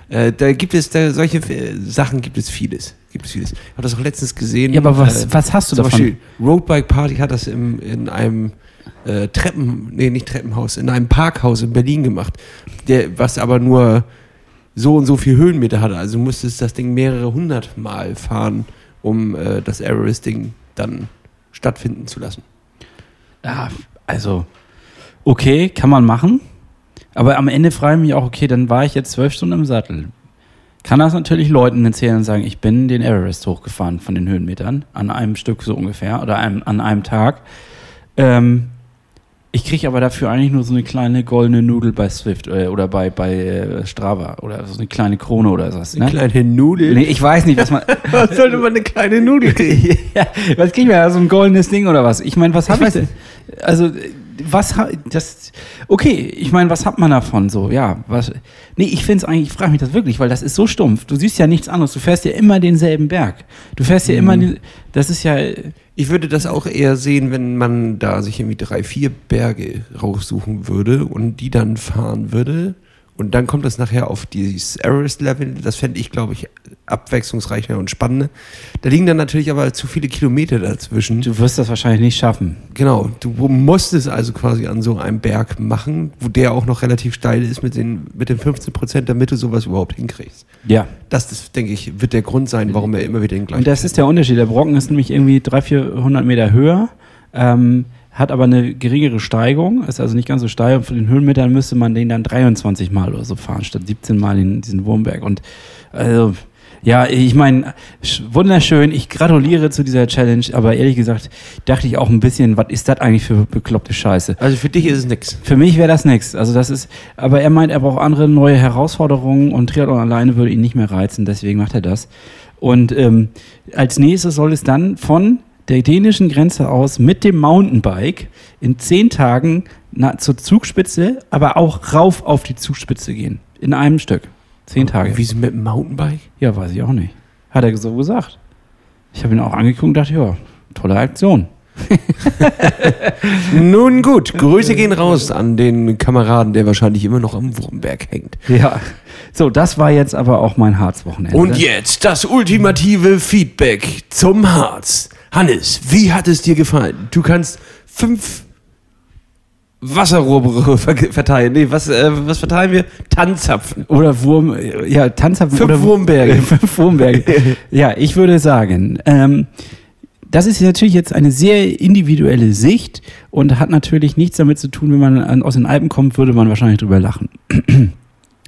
Speaker 3: Äh, da gibt es, da solche äh, Sachen gibt es vieles. Gibt es vieles. Ich habe das auch letztens gesehen.
Speaker 2: Ja, aber was,
Speaker 3: äh,
Speaker 2: was hast du
Speaker 3: Zum
Speaker 2: davon?
Speaker 3: Beispiel Roadbike Party hat das im, in einem äh, Treppen, nee, nicht Treppenhaus, in einem Parkhaus in Berlin gemacht, der, was aber nur so und so viel Höhenmeter hatte. Also du musstest das Ding mehrere hundert Mal fahren, um äh, das Everest-Ding dann stattfinden zu lassen.
Speaker 2: Ja, also, okay, kann man machen. Aber am Ende frage ich mich auch, okay, dann war ich jetzt zwölf Stunden im Sattel. Kann das natürlich Leuten erzählen und sagen, ich bin den Everest hochgefahren von den Höhenmetern, an einem Stück so ungefähr, oder einem, an einem Tag. Ähm, ich kriege aber dafür eigentlich nur so eine kleine goldene Nudel bei Swift äh, oder bei, bei äh, Strava oder so eine kleine Krone oder was.
Speaker 3: Eine
Speaker 2: Ne?
Speaker 3: kleine Nudel.
Speaker 2: Nee, ich weiß nicht, was man.
Speaker 3: Was sollte man eine kleine Nudel kriegen?
Speaker 2: ja, was kriegen wir da? So ein goldenes Ding oder was? Ich meine, was
Speaker 3: Ich
Speaker 2: habe ich,
Speaker 3: weiß
Speaker 2: denn? Also, was das okay, ich meine, was hat man davon so? Ja, was Nee, ich finde es eigentlich, ich frage mich das wirklich, weil das ist so stumpf. Du siehst ja nichts anderes, du fährst ja immer denselben Berg. Du fährst ja immer die, das ist ja
Speaker 3: Ich würde das auch eher sehen, wenn man da sich irgendwie drei, vier Berge raussuchen würde und die dann fahren würde. Und dann kommt das nachher auf dieses Everest-Level. Das fände ich, glaube ich, abwechslungsreicher und spannender. Da liegen dann natürlich aber zu viele Kilometer dazwischen.
Speaker 2: du wirst das wahrscheinlich nicht schaffen.
Speaker 3: Genau, du musst es also quasi an so einem Berg machen, wo der auch noch relativ steil ist mit den, mit den 15 Prozent, damit du sowas überhaupt hinkriegst.
Speaker 2: Ja.
Speaker 3: Das, das, denke ich, wird der Grund sein, warum er immer wieder den gleichen
Speaker 2: Und das ist der Unterschied. Der Brocken ist nämlich irgendwie 300, 400 Meter höher. Ähm, hat aber eine geringere Steigung, ist also nicht ganz so steil. Und für den Höhenmeter müsste man den dann 23 Mal oder so fahren, statt 17 Mal in diesen Wurmberg. Und also, ja, ich meine, wunderschön. Ich gratuliere zu dieser Challenge, aber ehrlich gesagt dachte ich auch ein bisschen, was ist das eigentlich für bekloppte Scheiße?
Speaker 3: Also für dich ist es nix.
Speaker 2: Für mich wäre das nichts. Also das ist, aber er meint, er braucht andere neue Herausforderungen und Triathlon alleine würde ihn nicht mehr reizen, deswegen macht er das. Und ähm, als nächstes soll es dann von der dänischen Grenze aus mit dem Mountainbike in zehn Tagen na, zur Zugspitze, aber auch rauf auf die Zugspitze gehen. In einem Stück. Zehn Tage.
Speaker 3: Wie es mit dem Mountainbike?
Speaker 2: Ja, weiß ich auch nicht. Hat er so gesagt. Ich habe ihn auch angeguckt und dachte, ja, tolle Aktion.
Speaker 3: Nun gut, Grüße gehen raus an den Kameraden, der wahrscheinlich immer noch am Wurmberg hängt.
Speaker 2: Ja. So, das war jetzt aber auch mein Harzwochenende.
Speaker 3: Und jetzt das ultimative Feedback zum Harz. Hannes, wie hat es dir gefallen? Du kannst fünf Wasserrohre ver- verteilen. Nee, was, äh, was verteilen wir? Tanzapfen.
Speaker 2: Oder Wurm, ja, Tanzapfen
Speaker 3: Fünf
Speaker 2: oder
Speaker 3: Wurmberge.
Speaker 2: Fünf Wurmberge. ja, ich würde sagen, ähm, das ist natürlich jetzt eine sehr individuelle Sicht und hat natürlich nichts damit zu tun, wenn man an, aus den Alpen kommt, würde man wahrscheinlich drüber lachen.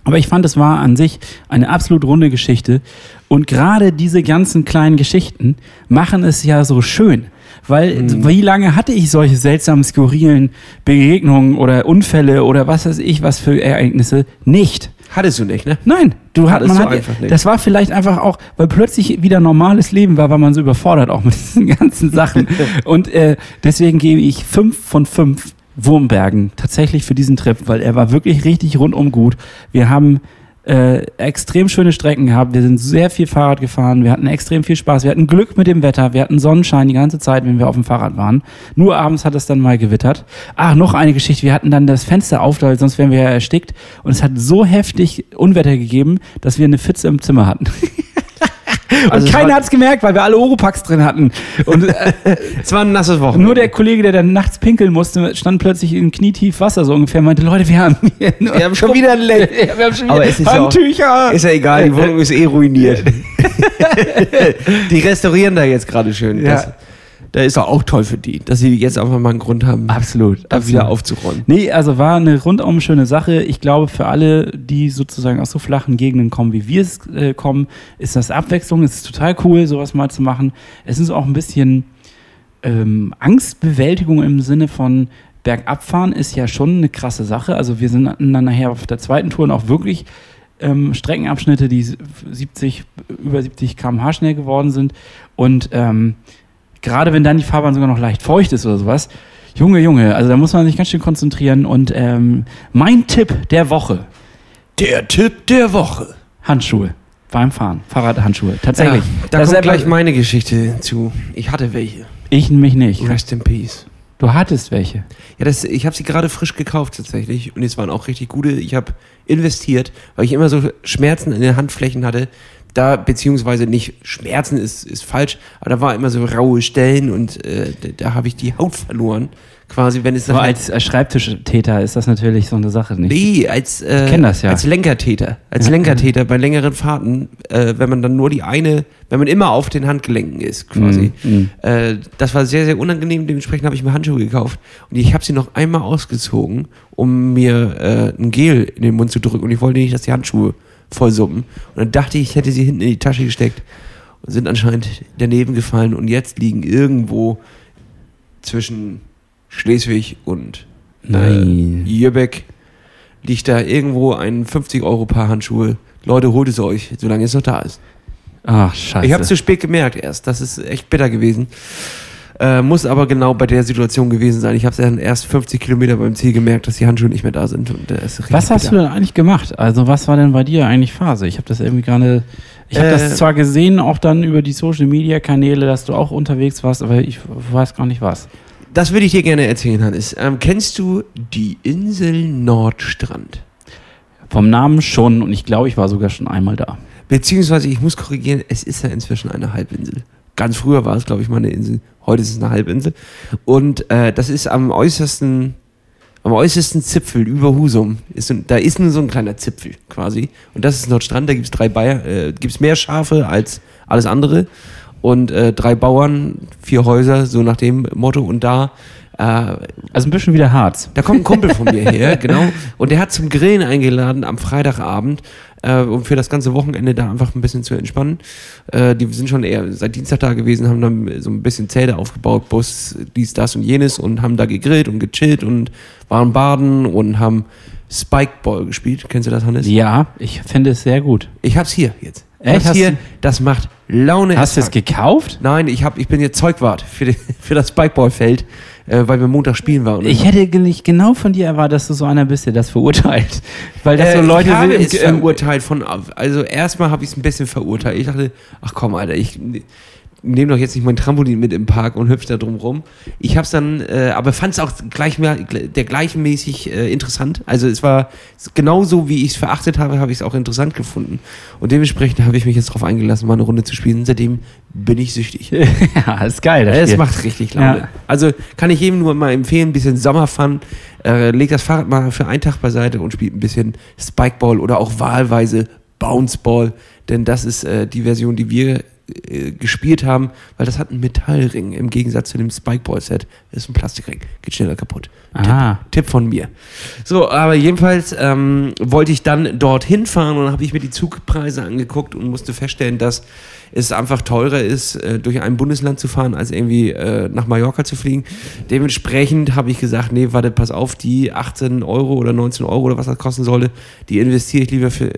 Speaker 2: Aber ich fand, es war an sich eine absolut runde Geschichte. Und gerade diese ganzen kleinen Geschichten machen es ja so schön. Weil wie lange hatte ich solche seltsamen, skurrilen Begegnungen oder Unfälle oder was weiß ich, was für Ereignisse? Nicht.
Speaker 3: Hattest du nicht, ne?
Speaker 2: Nein, du hat,
Speaker 3: Hattest
Speaker 2: man
Speaker 3: du
Speaker 2: hat,
Speaker 3: einfach nicht.
Speaker 2: das war vielleicht einfach auch, weil plötzlich wieder normales Leben war, weil man so überfordert auch mit diesen ganzen Sachen. Und äh, deswegen gebe ich fünf von fünf Wurmbergen tatsächlich für diesen Trip, weil er war wirklich richtig rundum gut. Wir haben äh, extrem schöne Strecken gehabt. Wir sind sehr viel Fahrrad gefahren. Wir hatten extrem viel Spaß. Wir hatten Glück mit dem Wetter. Wir hatten Sonnenschein die ganze Zeit, wenn wir auf dem Fahrrad waren. Nur abends hat es dann mal gewittert. Ach, noch eine Geschichte. Wir hatten dann das Fenster auf, weil sonst wären wir ja erstickt. Und es hat so heftig Unwetter gegeben, dass wir eine Pfütze im Zimmer hatten. Und
Speaker 3: Also es
Speaker 2: keiner hat es gemerkt, weil wir alle Oropax drin hatten. Und äh,
Speaker 3: Es war ein nasses Wochenende.
Speaker 2: nur der Kollege, der dann nachts pinkeln musste, stand plötzlich in knietief Wasser so ungefähr, meinte, Leute, wir haben hier
Speaker 3: Wir haben schon wieder ein Leck.
Speaker 2: ja, wir haben schon
Speaker 3: Aber
Speaker 2: wieder
Speaker 3: es ist ja auch-
Speaker 2: Handtücher.
Speaker 3: Ist ja egal, die Wohnung ist eh ruiniert. die restaurieren da jetzt gerade schön. Das,
Speaker 2: Ja.
Speaker 3: Da ist doch auch toll für die, dass sie jetzt einfach mal einen Grund haben,
Speaker 2: Absolut.
Speaker 3: da wieder aufzuräumen.
Speaker 2: Nee, also war eine rundum schöne Sache. Ich glaube, für alle, die sozusagen aus so flachen Gegenden kommen, wie wir es äh, kommen, ist das Abwechslung. Es ist total cool, sowas mal zu machen. Es ist auch ein bisschen ähm, Angstbewältigung im Sinne von Bergabfahren ist ja schon eine krasse Sache. Also wir sind dann nachher auf der zweiten Tour auch wirklich ähm, Streckenabschnitte, die 70, über 70 km/h schnell geworden sind. Und ähm, gerade wenn dann die Fahrbahn sogar noch leicht feucht ist oder sowas, Junge, Junge, also da muss man sich ganz schön konzentrieren. Und ähm, mein Tipp der Woche,
Speaker 3: Der Tipp der Woche.
Speaker 2: Handschuhe beim Fahren, Fahrradhandschuhe, tatsächlich.
Speaker 3: Ja, da
Speaker 2: Das
Speaker 3: kommt
Speaker 2: ist
Speaker 3: gleich meine Geschichte zu. Ich hatte welche.
Speaker 2: Ich mich nicht.
Speaker 3: Rest in Peace.
Speaker 2: Du hattest welche.
Speaker 3: Ja, das, ich habe sie gerade frisch gekauft tatsächlich und es waren auch richtig gute. Ich habe investiert, weil ich immer so Schmerzen in den Handflächen hatte. Da, beziehungsweise nicht Schmerzen ist, ist falsch, aber da war immer so raue Stellen und äh, da, da habe ich die Haut verloren. Quasi, wenn es
Speaker 2: Aber
Speaker 3: dann
Speaker 2: als, als Schreibtischtäter ist das natürlich so eine Sache nicht.
Speaker 3: Nee, als, äh,
Speaker 2: Ich kenn das ja.
Speaker 3: als Lenkertäter. Als
Speaker 2: Ja.
Speaker 3: Lenkertäter bei längeren Fahrten, äh, wenn man dann nur die eine, wenn man immer auf den Handgelenken ist, quasi.
Speaker 2: Mm, mm.
Speaker 3: Äh, das war sehr, sehr unangenehm. Dementsprechend habe ich mir Handschuhe gekauft. Und ich habe sie noch einmal ausgezogen, um mir äh, ein Gel in den Mund zu drücken. Und ich wollte nicht, dass die Handschuhe voll suppen. Und dann dachte ich, ich hätte sie hinten in die Tasche gesteckt. Und sind anscheinend daneben gefallen. Und jetzt liegen irgendwo zwischen Schleswig und äh, Jübeck liegt da irgendwo ein 50 Euro Paar Handschuhe. Leute, holt es euch, solange es noch da ist.
Speaker 2: Ach, scheiße.
Speaker 3: Ich habe zu spät gemerkt erst. Das ist echt bitter gewesen. Äh, muss aber genau bei der Situation gewesen sein. Ich habe dann erst 50 Kilometer beim Ziel gemerkt, dass die Handschuhe nicht mehr da sind. Und, ist richtig
Speaker 2: was hast
Speaker 3: bitter.
Speaker 2: du denn eigentlich gemacht? Also, was war denn bei dir eigentlich Phase? Ich habe das irgendwie gerade. Ich habe
Speaker 3: Äh,
Speaker 2: das zwar gesehen, auch dann über die Social Media Kanäle, dass du auch unterwegs warst, aber ich weiß gar nicht was.
Speaker 3: Das würde ich dir gerne erzählen, Hannes. Ähm, kennst du die Insel Nordstrand?
Speaker 2: Vom Namen schon und ich glaube, ich war sogar schon einmal da.
Speaker 3: Beziehungsweise, ich muss korrigieren, es ist ja inzwischen eine Halbinsel. Ganz früher war es, glaube ich, mal eine Insel. Heute ist es eine Halbinsel. Und äh, das ist am äußersten, am äußersten Zipfel über Husum. Ist, da ist nur so ein kleiner Zipfel quasi. Und das ist Nordstrand. Da gibt es drei Bayer, äh, gibt's mehr Schafe als alles andere. Und äh, drei Bauern, vier Häuser, so nach dem Motto. Und da
Speaker 2: Also ein bisschen wieder Harz.
Speaker 3: da kommt ein Kumpel von mir her, genau. Und der hat zum Grillen eingeladen am Freitagabend, äh, um für das ganze Wochenende da einfach ein bisschen zu entspannen. Äh, die sind schon eher seit Dienstag da gewesen, haben dann so ein bisschen Zelte aufgebaut, Bus, dies, das und jenes und haben da gegrillt und gechillt und waren baden und haben Spikeball gespielt. Kennst du das, Hannes?
Speaker 2: Ja, ich finde es sehr gut.
Speaker 3: Ich hab's hier jetzt.
Speaker 2: Echt? Hast
Speaker 3: hier. Das macht Laune.
Speaker 2: Hast du es gekauft?
Speaker 3: Nein, ich, hab, ich bin jetzt Zeugwart für, die, für das Spikeballfeld, äh, weil wir Montag spielen waren.
Speaker 2: Ich hätte nicht genau von dir erwartet, dass du so einer bist, der das verurteilt. Weil das
Speaker 3: Äh,
Speaker 2: so Leute
Speaker 3: ich
Speaker 2: sind.
Speaker 3: es
Speaker 2: im-
Speaker 3: verurteilt von, also erstmal habe ich es ein bisschen verurteilt. Ich dachte, ach komm, Alter, ich nehme doch jetzt nicht mein Trampolin mit im Park und hüpfe da drum rum. Ich habe es dann, äh, aber fand es auch gleich mehr, der gleichenmäßig äh, interessant. Also es war genauso, wie ich es verachtet habe, habe ich es auch interessant gefunden. Und dementsprechend habe ich mich jetzt darauf eingelassen, mal eine Runde zu spielen. Seitdem bin ich süchtig.
Speaker 2: ja, ist geil. Das
Speaker 3: Es macht richtig Laune.
Speaker 2: Ja.
Speaker 3: Also kann ich jedem nur mal empfehlen, ein bisschen Sommerfun. Äh, legt das Fahrrad mal für einen Tag beiseite und spielt ein bisschen Spikeball oder auch wahlweise Bounceball. Denn das ist äh, die Version, die wir äh, gespielt haben, weil das hat einen Metallring im Gegensatz zu dem Spikeball-Set. Das ist ein Plastikring. Geht schneller kaputt. Tipp, Tipp von mir. So, aber jedenfalls ähm, wollte ich dann dorthin fahren und habe ich mir die Zugpreise angeguckt und musste feststellen, dass es einfach teurer ist, äh, durch ein Bundesland zu fahren, als irgendwie äh, nach Mallorca zu fliegen. Dementsprechend habe ich gesagt, nee, warte, pass auf, die 18 Euro oder 19 Euro oder was das kosten sollte, die investiere ich lieber für,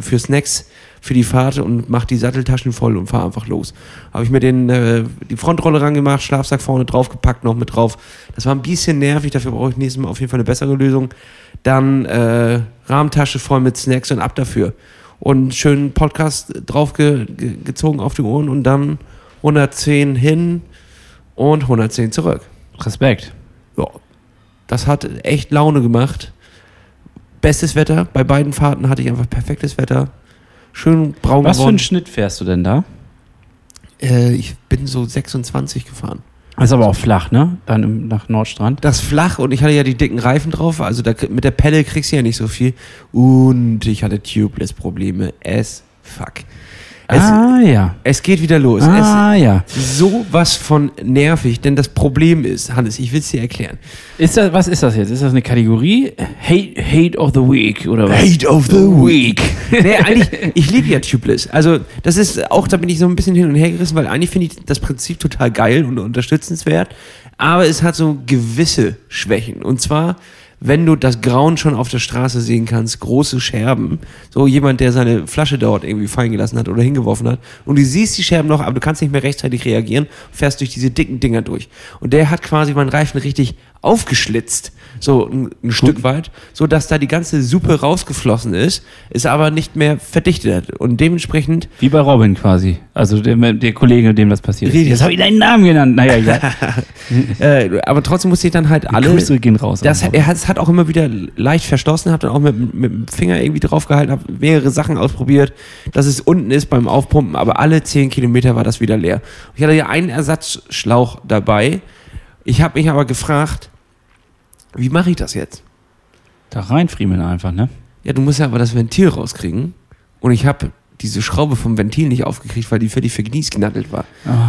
Speaker 3: für Snacks, für die Fahrt und mache die Satteltaschen voll und fahre einfach los. Habe ich mir den, äh, die Frontrolle rangemacht, Schlafsack vorne draufgepackt, noch mit drauf. Das war ein bisschen nervig, dafür brauche ich nächstes Mal auf jeden Fall eine bessere Lösung. Dann äh, Rahmentasche voll mit Snacks und ab dafür. Und schönen Podcast draufgezogen ge auf die Ohren und dann 110 hin und 110 zurück.
Speaker 2: Respekt.
Speaker 3: Ja, das hat echt Laune gemacht. Bestes Wetter. Bei beiden Fahrten hatte ich einfach perfektes Wetter. Schön braun
Speaker 2: Was für
Speaker 3: geworden.
Speaker 2: einen Schnitt fährst du denn da?
Speaker 3: Äh, ich bin so 26 gefahren.
Speaker 2: Ist aber auch flach, ne? Dann im, nach Nordstrand.
Speaker 3: Das flach und ich hatte ja die dicken Reifen drauf, also da, mit der Pelle kriegst du ja nicht so viel. Und ich hatte Tubeless-Probleme. Es fuck. Es,
Speaker 2: ah, ja.
Speaker 3: es geht wieder los.
Speaker 2: Ah, ja.
Speaker 3: Es so was von nervig, denn das Problem ist, Hannes, ich will es dir erklären.
Speaker 2: Ist das, was ist das jetzt? Ist das eine Kategorie? Hate, Hate of the Week oder was?
Speaker 3: Hate of the Week. nee, eigentlich, ich liebe ja Tubeless. Also, das ist auch, da bin ich so ein bisschen hin und her gerissen, weil eigentlich finde ich das Prinzip total geil und unterstützenswert. Aber es hat so gewisse Schwächen. Und zwar, wenn du das Grauen schon auf der Straße sehen kannst, große Scherben, so jemand, der seine Flasche dort irgendwie fallen gelassen hat oder hingeworfen hat, und du siehst die Scherben noch, aber du kannst nicht mehr rechtzeitig reagieren, fährst durch diese dicken Dinger durch. Und der hat quasi meinen Reifen richtig aufgeschlitzt, so ein, ein Stück weit, so dass da die ganze Suppe rausgeflossen ist, ist aber nicht mehr verdichtet hat. Und dementsprechend
Speaker 2: Wie bei Robin quasi. Also der, der Kollege, dem das passiert ist. Jetzt habe ich deinen Namen genannt. Naja, ja.
Speaker 3: Äh, aber trotzdem musste ich dann halt alle.
Speaker 2: Grüße gehen raus.
Speaker 3: Das, er hat, es hat auch immer wieder leicht verstoßen, habe dann auch mit, mit dem Finger irgendwie draufgehalten, habe mehrere Sachen ausprobiert, dass es unten ist beim Aufpumpen, aber alle 10 Kilometer war das wieder leer. Ich hatte ja einen Ersatzschlauch dabei. Ich habe mich aber gefragt, wie mache ich das jetzt?
Speaker 2: da reinfriemeln einfach, ne?
Speaker 3: Ja, du musst ja aber das Ventil rauskriegen. Und ich habe diese Schraube vom Ventil nicht aufgekriegt, weil die völlig vergniesgnattelt war.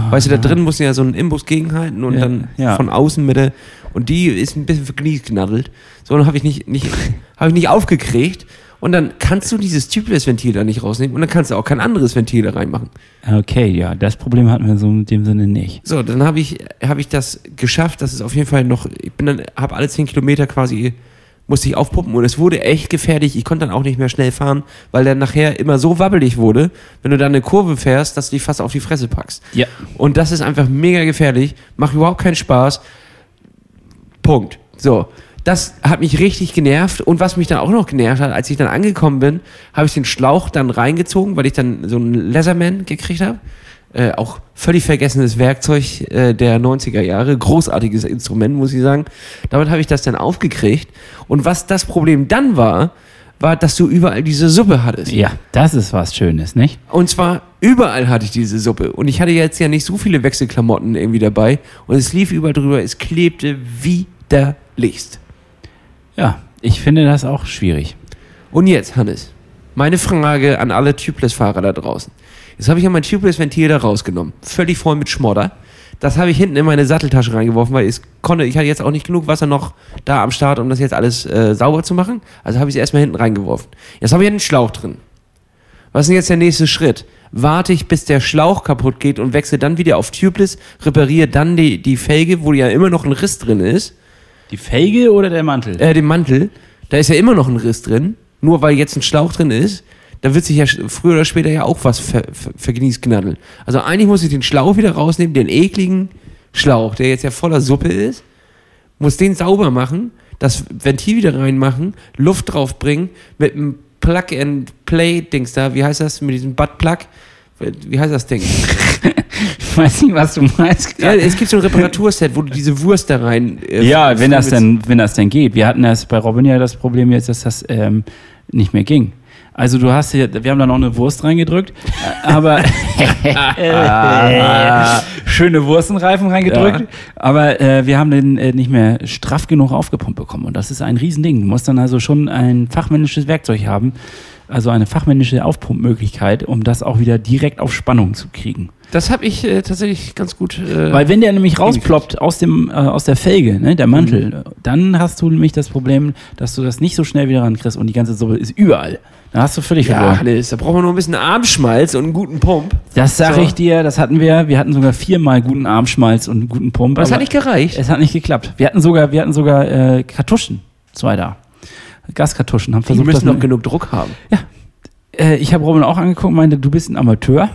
Speaker 3: weißt du, da drin musst du ja so einen Imbus gegenhalten und
Speaker 2: Ja,
Speaker 3: dann
Speaker 2: ja.
Speaker 3: von außen mit der. Und die ist ein bisschen vergniesgnattelt. So, dann habe ich nicht, nicht, hab ich nicht aufgekriegt. Und dann kannst du dieses Tubeless-Ventil da nicht rausnehmen und dann kannst du auch kein anderes Ventil da reinmachen.
Speaker 2: Okay, ja, das Problem hatten wir so in dem Sinne nicht.
Speaker 3: So, dann habe ich, hab ich das geschafft, dass es auf jeden Fall noch, ich bin dann, habe alle 10 Kilometer quasi, musste ich aufpumpen und es wurde echt gefährlich. Ich konnte dann auch nicht mehr schnell fahren, weil der nachher immer so wabbelig wurde, wenn du dann eine Kurve fährst, dass du dich fast auf die Fresse packst.
Speaker 2: Ja.
Speaker 3: Und das ist einfach mega gefährlich, macht überhaupt keinen Spaß. Punkt. So. Das hat mich richtig genervt. Und was mich dann auch noch genervt hat, als ich dann angekommen bin, habe ich den Schlauch dann reingezogen, weil ich dann so einen Leatherman gekriegt habe. Äh, auch völlig vergessenes Werkzeug äh, der 90er Jahre. Großartiges Instrument, muss ich sagen. Damit habe ich das dann aufgekriegt. Und was das Problem dann war, war, dass du überall diese Suppe hattest.
Speaker 2: Ja, das ist was Schönes, nicht?
Speaker 3: Und zwar überall hatte ich diese Suppe. Und ich hatte jetzt ja nicht so viele Wechselklamotten irgendwie dabei. Und es lief überall drüber. Es klebte widerlichst.
Speaker 2: Ja, ich finde das auch schwierig.
Speaker 3: Und jetzt, Hannes, meine Frage an alle Tubeless-Fahrer da draußen. Jetzt habe ich ja mein Tubeless-Ventil da rausgenommen. Völlig voll mit Schmodder. Das habe ich hinten in meine Satteltasche reingeworfen, weil ich konnte, ich hatte jetzt auch nicht genug Wasser noch da am Start, um das jetzt alles äh, sauber zu machen. Also habe ich es erstmal hinten reingeworfen. Jetzt habe ich einen Schlauch drin. Was ist denn jetzt der nächste Schritt? Warte ich, bis der Schlauch kaputt geht und wechsle dann wieder auf Tubeless, repariere dann die, die Felge, wo ja immer noch ein Riss drin ist,
Speaker 2: Die Felge oder der Mantel?
Speaker 3: äh, den Mantel. Da ist ja immer noch ein Riss drin, nur weil jetzt ein Schlauch drin ist. Da wird sich ja früher oder später ja auch was ver, ver, vergniesknaddeln. Also eigentlich muss ich den Schlauch wieder rausnehmen, den ekligen Schlauch, der jetzt ja voller Suppe ist, muss den sauber machen, das Ventil wieder reinmachen, Luft draufbringen, mit einem Plug-and-Play-Dings da, wie heißt das, mit diesem Butt-Plug? Wie heißt das Ding?
Speaker 2: Ich weiß nicht, was du meinst.
Speaker 3: Ja, es gibt so ein Reparaturset, wo du diese Wurst da rein. äh,
Speaker 2: Ja, wenn das, denn, wenn das denn geht. Wir hatten das bei Robin ja das Problem jetzt, dass das ähm, nicht mehr ging. Also du hast hier, wir haben da noch eine Wurst reingedrückt, äh, aber äh, schöne Wurstenreifen reingedrückt,
Speaker 3: Ja.
Speaker 2: aber äh, wir haben den äh, nicht mehr straff genug aufgepumpt bekommen und das ist ein Riesending. Du musst dann also schon ein fachmännisches Werkzeug haben, also eine fachmännische Aufpumpmöglichkeit, um das auch wieder direkt auf Spannung zu kriegen.
Speaker 3: Das habe ich äh, tatsächlich ganz gut. Äh,
Speaker 2: Weil wenn der nämlich rausploppt aus, dem, äh, aus der Felge, ne, der Mantel, dann hast du nämlich das Problem, dass du das nicht so schnell wieder rankriegst und die ganze Suppe ist überall. Da hast du völlig
Speaker 3: ja,
Speaker 2: verloren.
Speaker 3: Hannes, da braucht man nur ein bisschen Armschmalz und einen guten Pump.
Speaker 2: Das sage
Speaker 3: So.
Speaker 2: ich dir, das hatten wir. Wir hatten sogar viermal guten Armschmalz und einen guten Pump.
Speaker 3: Das hat nicht gereicht.
Speaker 2: es hat nicht geklappt. Wir hatten sogar, wir hatten sogar äh, Kartuschen, zwei da. Gaskartuschen, haben
Speaker 3: Die
Speaker 2: versucht,
Speaker 3: müssen
Speaker 2: das
Speaker 3: noch genug Druck haben.
Speaker 2: äh, ich habe Robin auch angeguckt und meinte, du bist ein Amateur.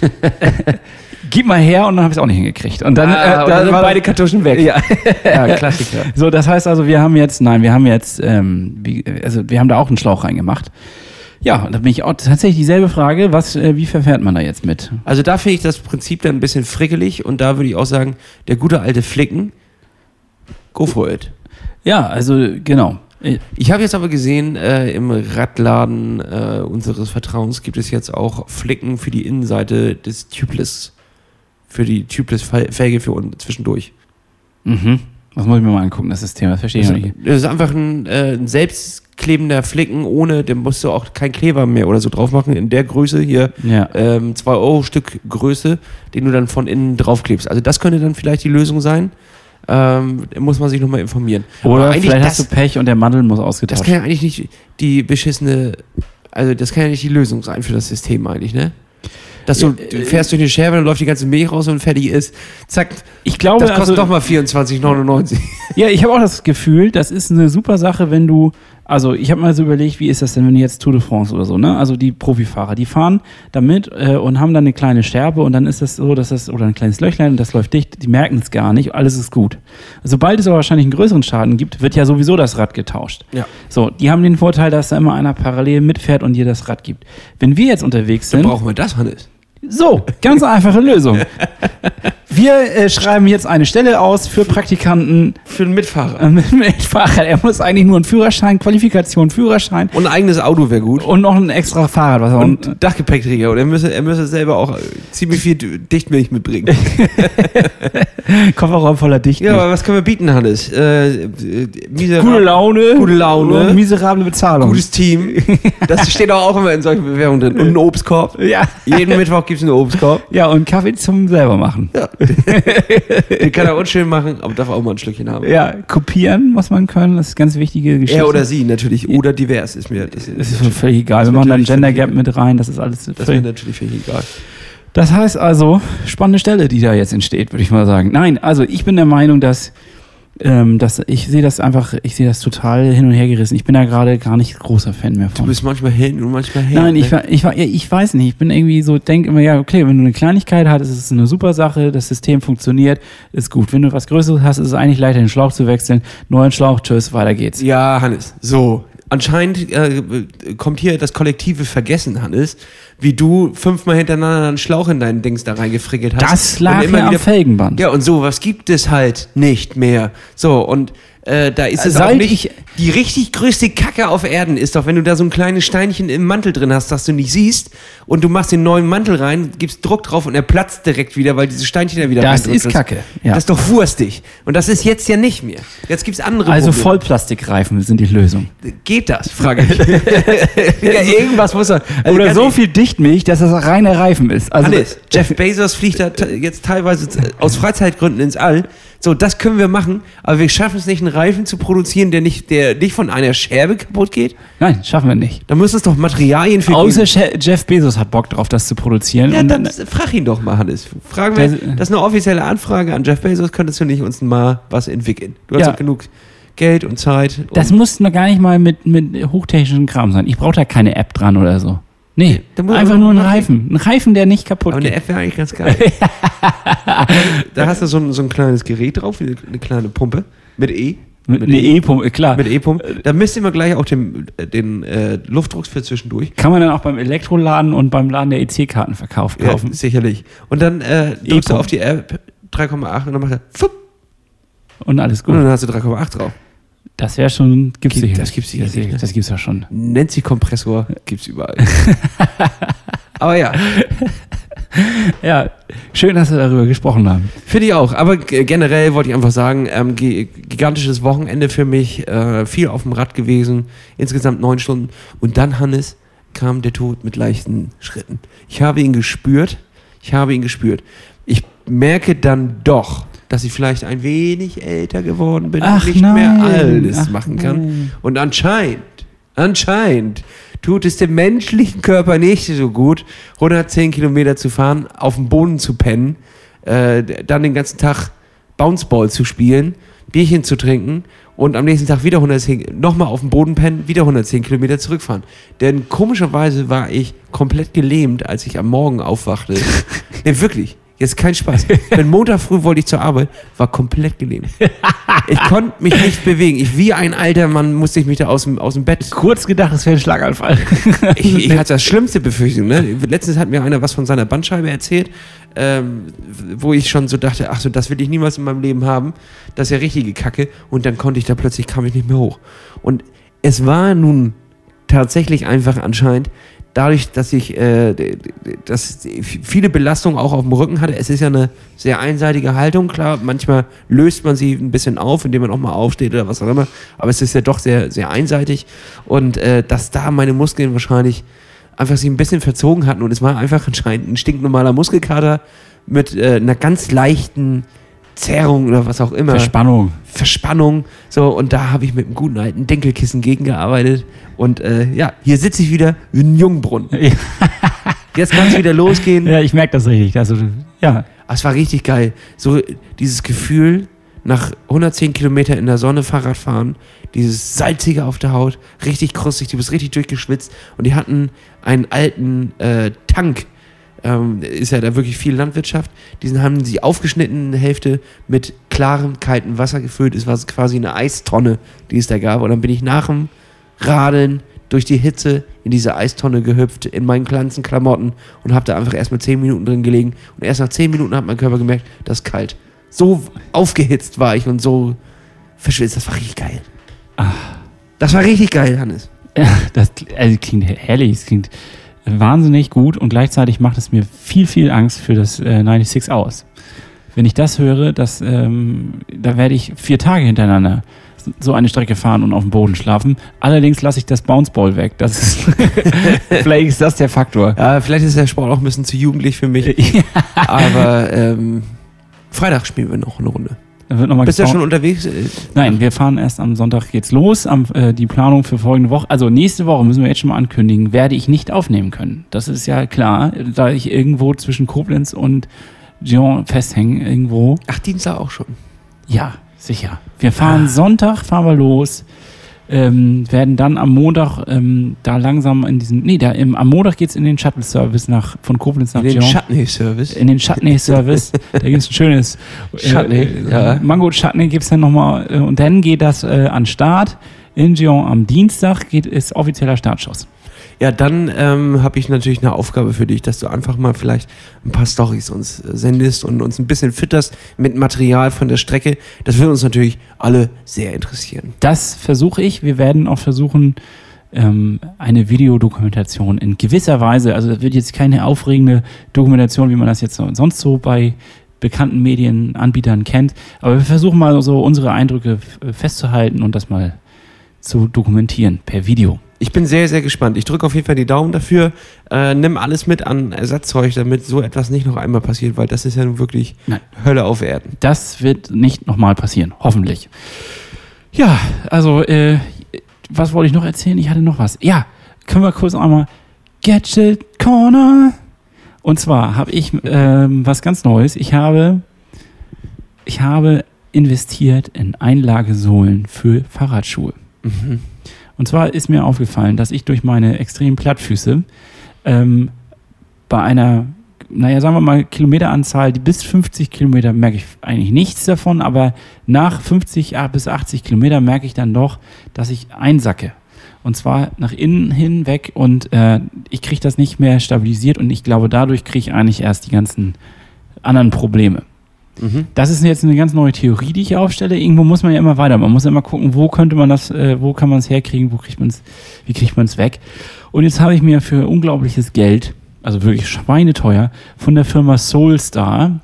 Speaker 2: Gib mal her und dann habe ich es auch nicht hingekriegt. Und dann,
Speaker 3: Ah,
Speaker 2: äh,
Speaker 3: dann sind
Speaker 2: war
Speaker 3: beide Kartuschen weg.
Speaker 2: Ja.
Speaker 3: ja Klassiker.
Speaker 2: So, das heißt also, wir haben jetzt, nein, wir haben jetzt, ähm, wie, also wir haben da auch einen Schlauch reingemacht. Ja, und da bin ich auch tatsächlich dieselbe Frage, was, äh, wie verfährt man da jetzt mit?
Speaker 3: Also da finde ich das Prinzip dann ein bisschen frickelig und da würde ich auch sagen, der gute alte Flicken, go for it.
Speaker 2: Ja, also genau.
Speaker 3: Ich habe jetzt aber gesehen, äh, im Radladen äh, unseres Vertrauens gibt es jetzt auch Flicken für die Innenseite des Tubeless. Für die Tubeless-Felge für un- zwischendurch.
Speaker 2: Mhm. Was muss ich mir mal angucken, das System, das verstehe ich
Speaker 3: Das
Speaker 2: noch nicht.
Speaker 3: das ist einfach ein, äh, ein selbstklebender Flicken, ohne, den musst du auch kein Kleber mehr oder so drauf machen, in der Größe hier,
Speaker 2: Ja.
Speaker 3: ähm, 2 Euro Stück Größe, den du dann von innen draufklebst. Also das könnte dann vielleicht die Lösung sein. Ähm, muss man sich nochmal informieren.
Speaker 2: Oder
Speaker 3: Aber
Speaker 2: vielleicht
Speaker 3: das,
Speaker 2: hast du Pech und der Mantel muss
Speaker 3: das
Speaker 2: ausgetauscht
Speaker 3: kann ja eigentlich nicht die beschissene, also das kann ja nicht die Lösung sein für das System eigentlich, ne? Dass du,
Speaker 2: Ja, äh,
Speaker 3: fährst durch die Scherbe, dann läuft die ganze Milch raus und fertig ist. Zack,
Speaker 2: Ich glaube,
Speaker 3: das kostet
Speaker 2: also,
Speaker 3: doch mal 24,99.
Speaker 2: Ja, ich habe auch das Gefühl, das ist eine super Sache, wenn du, also ich habe mal so überlegt, wie ist das denn, wenn jetzt Tour de France oder so, ne? Also die Profifahrer, die fahren damit äh, und haben dann eine kleine Scherbe und dann ist das so, dass das, oder ein kleines Löchlein und das läuft dicht, die merken es gar nicht, alles ist gut. Sobald es aber wahrscheinlich einen größeren Schaden gibt, wird ja sowieso das Rad getauscht.
Speaker 3: Ja.
Speaker 2: So, die haben den Vorteil, dass da immer einer parallel mitfährt und dir das Rad gibt. Wenn wir jetzt unterwegs
Speaker 3: Dann
Speaker 2: sind,
Speaker 3: brauchen wir das, Hannes.
Speaker 2: So, ganz einfache Lösung. Wir äh, schreiben jetzt eine Stelle aus für Praktikanten
Speaker 3: Für den Mitfahrer.
Speaker 2: äh, mit, mit Fahrrad. Er muss eigentlich nur einen Führerschein, Qualifikation, Führerschein
Speaker 3: Und ein eigenes Auto wäre gut.
Speaker 2: und noch ein extra Fahrrad. Was
Speaker 3: Und ein Dachgepäckträger. Und er müsse, er müsse selber auch äh, ziemlich viel Dichtmilch mitbringen.
Speaker 2: Kofferraum voller Dichten.
Speaker 3: ja, aber was können wir bieten, Hannes? Äh, äh,
Speaker 2: Gute Laune.
Speaker 3: Gute Laune.
Speaker 2: und Miserable Bezahlung.
Speaker 3: Gutes Team. Das steht auch, auch immer in solchen Bewerbungen drin. Und ein Obstkorb.
Speaker 2: ja.
Speaker 3: Jeden Mittwoch gibt es einen Obstkorb.
Speaker 2: ja, und Kaffee zum selber machen.
Speaker 3: Den kann er unschön machen, aber darf auch mal ein Schlückchen haben.
Speaker 2: Ja, kopieren muss man können. Das ist ganz wichtige Geschichte.
Speaker 3: Er oder sie natürlich. Oder divers ist mir. Das,
Speaker 2: Das ist völlig egal. Wir machen dann
Speaker 3: natürlich
Speaker 2: Gender Gap mit rein. Das ist alles
Speaker 3: das ist mir natürlich völlig egal.
Speaker 2: Das heißt also, spannende Stelle, die da jetzt entsteht, würde ich mal sagen. Nein, also ich bin der Meinung, dass, ähm, dass ich sehe das einfach, ich sehe das total hin und her gerissen. Ich bin da gerade gar nicht großer Fan mehr
Speaker 3: Du
Speaker 2: von.
Speaker 3: bist manchmal hin und manchmal her.
Speaker 2: Nein, ich,
Speaker 3: ne?
Speaker 2: ich, ich weiß nicht. Ich bin irgendwie so, denke immer, ja, okay, wenn du eine Kleinigkeit hast, ist es eine super Sache, das System funktioniert, ist gut. Wenn du was Größeres hast, ist es eigentlich leichter, den Schlauch zu wechseln. Neuen Schlauch, tschüss, weiter geht's.
Speaker 3: Ja, Hannes. So. Anscheinend äh, kommt hier das kollektive Vergessen, Hannes, wie du fünfmal hintereinander einen Schlauch in deinen Dings da reingefrickelt hast.
Speaker 2: Das lag
Speaker 3: und immer
Speaker 2: ja am
Speaker 3: wieder
Speaker 2: Felgenband.
Speaker 3: Ja, und sowas gibt es halt nicht mehr. So, und Äh, da ist es
Speaker 2: Seit
Speaker 3: auch nicht.
Speaker 2: ich-
Speaker 3: die richtig größte Kacke auf Erden ist doch, wenn du da so ein kleines Steinchen im Mantel drin hast, das du nicht siehst, und du machst den neuen Mantel rein, gibst Druck drauf und er platzt direkt wieder, weil dieses Steinchen da wieder
Speaker 2: Das ist Kacke, ja.
Speaker 3: Das ist doch wurstig. Und das ist jetzt ja nicht mehr. Jetzt gibt's andere
Speaker 2: Also
Speaker 3: Probleme.
Speaker 2: Vollplastikreifen sind die Lösung.
Speaker 3: Geht das, frage ich. ja, irgendwas muss er. Also
Speaker 2: Oder so viel Dichtmilch, dass das reine Reifen ist. Also
Speaker 3: Hannes, Jeff Bezos fliegt da jetzt teilweise aus Freizeitgründen ins All. So, das können wir machen, aber wir schaffen es nicht, einen Reifen zu produzieren, der nicht, der nicht von einer Scherbe kaputt geht.
Speaker 2: nein, schaffen wir nicht.
Speaker 3: Da müssen es doch Materialien für
Speaker 2: Außer
Speaker 3: geben.
Speaker 2: Je- Jeff Bezos hat Bock drauf, das zu produzieren.
Speaker 3: Ja, dann frag ihn doch mal, Hannes. Fragen wir, das ist eine offizielle Anfrage an Jeff Bezos. Könntest du nicht uns mal was entwickeln? Du hast
Speaker 2: Ja.
Speaker 3: doch genug Geld und Zeit.
Speaker 2: das
Speaker 3: und
Speaker 2: muss noch gar nicht mal mit, mit hochtechnischen Kram sein. Ich brauche da keine App dran oder so. Nee,
Speaker 3: Da muss
Speaker 2: einfach
Speaker 3: aber
Speaker 2: nur ein Reifen. Ein Reifen, der nicht kaputt
Speaker 3: aber eine
Speaker 2: geht.
Speaker 3: App wäre eigentlich ganz geil. da hast du so ein, so ein kleines Gerät drauf, wie eine kleine Pumpe mit E.
Speaker 2: Mit, eine E-Pumpe, klar.
Speaker 3: Mit E-Pumpe. Da misst ihr mal gleich auch den, äh, den äh, Luftdruck für zwischendurch.
Speaker 2: Kann man dann auch beim Elektroladen und beim Laden der EC-Kartenverkauf
Speaker 3: Ja,
Speaker 2: kaufen.
Speaker 3: sicherlich. Und dann äh, drückst du
Speaker 2: E-Pumpe.
Speaker 3: auf die App 3,8 und dann macht er fupp,
Speaker 2: Und alles
Speaker 3: und
Speaker 2: gut.
Speaker 3: dann hast du 3,8 drauf.
Speaker 2: Das wäre schon, gibt's
Speaker 3: Gibt-
Speaker 2: sicher.
Speaker 3: das gibt's sicherlich,
Speaker 2: Das,
Speaker 3: ne?
Speaker 2: das gibt's ja schon.
Speaker 3: Nancy-Kompressor gibt's überall. Aber ja,
Speaker 2: Ja, schön, dass wir darüber gesprochen haben.
Speaker 3: finde ich auch. Aber generell wollte ich einfach sagen, ähm, gi- gigantisches Wochenende für mich, äh, viel auf dem Rad gewesen, insgesamt neun Stunden. Und dann, Hannes, kam der Tod mit leichten Schritten. Ich habe ihn gespürt, ich habe ihn gespürt. Ich merke dann doch, dass ich vielleicht ein wenig älter geworden bin
Speaker 2: Ach,
Speaker 3: und nicht
Speaker 2: nein.
Speaker 3: mehr alles
Speaker 2: Ach,
Speaker 3: machen kann.
Speaker 2: nein.
Speaker 3: Und anscheinend, anscheinend tut es dem menschlichen Körper nicht so gut, 110 Kilometer zu fahren, auf dem Boden zu pennen, äh, dann den ganzen Tag Bounceball zu spielen, Bierchen zu trinken und am nächsten Tag wieder 110, nochmal auf dem Boden pennen, wieder 110 Kilometer zurückfahren. Denn komischerweise war ich komplett gelähmt, als ich am Morgen aufwachte. nee, wirklich. Jetzt kein Spaß. Wenn Montag früh wollte ich zur Arbeit, war komplett gelähmt. Ich konnte mich nicht bewegen. Ich wie ein alter Mann musste ich mich da aus dem, aus dem Bett.
Speaker 2: Kurz gedacht, es wäre ein Schlaganfall.
Speaker 3: Ich, ich hatte das schlimmste Befürchtung. Ne? Letztens hat mir einer was von seiner Bandscheibe erzählt, ähm, wo ich schon so dachte, ach so, das will ich niemals in meinem Leben haben. Das ist ja richtige Kacke. Und dann konnte ich da plötzlich, kam ich nicht mehr hoch. Und es war nun tatsächlich einfach anscheinend, dadurch, dass ich äh, dass viele Belastungen auch auf dem Rücken hatte. Es ist ja eine sehr einseitige Haltung, klar. Manchmal löst man sie ein bisschen auf, indem man auch mal aufsteht oder was auch immer. Aber es ist ja doch sehr, sehr einseitig. Und äh, dass da meine Muskeln wahrscheinlich einfach sich ein bisschen verzogen hatten. Und es war einfach anscheinend ein stinknormaler Muskelkater mit äh, einer ganz leichten Zerrung oder was auch immer.
Speaker 2: Verspannung.
Speaker 3: Verspannung. So, und da habe ich mit einem guten alten Denkelkissen gegengearbeitet. Und äh, ja, hier sitze ich wieder wie ein Jungbrunnen. Jetzt kann es wieder losgehen.
Speaker 2: Ja, ich merke das richtig. Also, ja,
Speaker 3: Ah, Es war richtig geil. So dieses Gefühl, nach 110 Kilometer in der Sonne Fahrrad fahren, dieses Salzige auf der Haut, richtig krustig, du bist richtig durchgeschwitzt. Und die hatten einen alten äh, Tank. Ähm, ist ja da wirklich viel Landwirtschaft. Diesen haben sie aufgeschnitten, Hälfte mit klarem, kaltem Wasser gefüllt. Es war quasi eine Eistonne, die es da gab. Und dann bin ich nach dem Radeln durch die Hitze in diese Eistonne gehüpft, in meinen ganzen Klamotten und habe da einfach erstmal 10 Minuten drin gelegen. Und erst nach 10 Minuten hat mein Körper gemerkt, das ist kalt. So aufgehitzt war ich und so verschwitzt. Das war richtig geil. Das war richtig geil, Hannes.
Speaker 2: Ja, das also klingt herrlich, es klingt wahnsinnig gut und gleichzeitig macht es mir viel, viel Angst für das äh, 96 aus. Wenn ich das höre, das, ähm, da werde ich vier Tage hintereinander so eine Strecke fahren und auf dem Boden schlafen. Allerdings lasse ich das Bounceball weg. Das ist vielleicht ist das der Faktor.
Speaker 3: Ja, vielleicht ist der Sport auch ein bisschen zu jugendlich für mich. Aber ähm, Freitag spielen wir noch eine Runde.
Speaker 2: Wird noch mal
Speaker 3: Bist du ja schon unterwegs?
Speaker 2: Nein, wir fahren erst am Sonntag geht's los. Am, äh, die Planung für folgende Woche, also nächste Woche müssen wir jetzt schon mal ankündigen, werde ich nicht aufnehmen können. Das ist ja klar, da ich irgendwo zwischen Koblenz und Dijon festhänge irgendwo.
Speaker 3: Ach, Dienstag auch schon.
Speaker 2: Ja, sicher. Wir fahren Sonntag, fahren wir los. Ähm, werden dann am Montag ähm, da langsam in diesen, nee, da im, am Montag geht's in den Shuttle-Service nach, von Koblenz nach
Speaker 3: In den
Speaker 2: Dijon.
Speaker 3: Chutney-Service.
Speaker 2: in den Chutney-Service. da gibt's ein schönes
Speaker 3: Chutney,
Speaker 2: äh,
Speaker 3: ja.
Speaker 2: Mango Chutney gibt's dann nochmal. Äh, und dann geht das äh, an Start. In Dijon am Dienstag geht, ist offizieller Startschuss.
Speaker 3: Ja, dann ähm, habe ich natürlich eine Aufgabe für dich, dass du einfach mal vielleicht ein paar Storys uns äh, sendest und uns ein bisschen fütterst mit Material von der Strecke. Das würde uns natürlich alle sehr interessieren.
Speaker 2: Das versuche ich. Wir werden auch versuchen, ähm, eine Videodokumentation in gewisser Weise, also das wird jetzt keine aufregende Dokumentation, wie man das jetzt so- sonst so bei bekannten Medienanbietern kennt, aber wir versuchen mal so unsere Eindrücke festzuhalten und das mal zu dokumentieren per Video.
Speaker 3: Ich bin sehr, sehr gespannt. Ich drücke auf jeden Fall die Daumen dafür. Äh, nimm alles mit an Ersatzzeug, damit so etwas nicht noch einmal passiert, weil das ist ja nun wirklich
Speaker 2: Nein.
Speaker 3: Hölle auf Erden.
Speaker 2: Das wird nicht nochmal passieren, hoffentlich. Ja, also, äh, was wollte ich noch erzählen? Ich hatte noch was. Ja, können wir kurz einmal Gadget Corner. Und zwar habe ich ähm, was ganz Neues. Ich habe, ich habe investiert in Einlagesohlen für Fahrradschuhe. Und zwar ist mir aufgefallen, dass ich durch meine extremen Plattfüße ähm, bei einer, naja, sagen wir mal, Kilometeranzahl, die bis 50 Kilometer merke ich eigentlich nichts davon, aber nach 50 bis 80 Kilometer merke ich dann doch, dass ich einsacke. Und zwar nach innen hin weg und äh, ich kriege das nicht mehr stabilisiert und ich glaube, dadurch kriege ich eigentlich erst die ganzen anderen Probleme. Das ist jetzt eine ganz neue Theorie, die ich aufstelle. Irgendwo muss man ja immer weiter. Man muss ja immer gucken, wo könnte man das, äh, wo kann man es herkriegen, wo kriegt man es, wie kriegt man es weg. Und jetzt habe ich mir für unglaubliches Geld, also wirklich schweineteuer, von der Firma Soulstar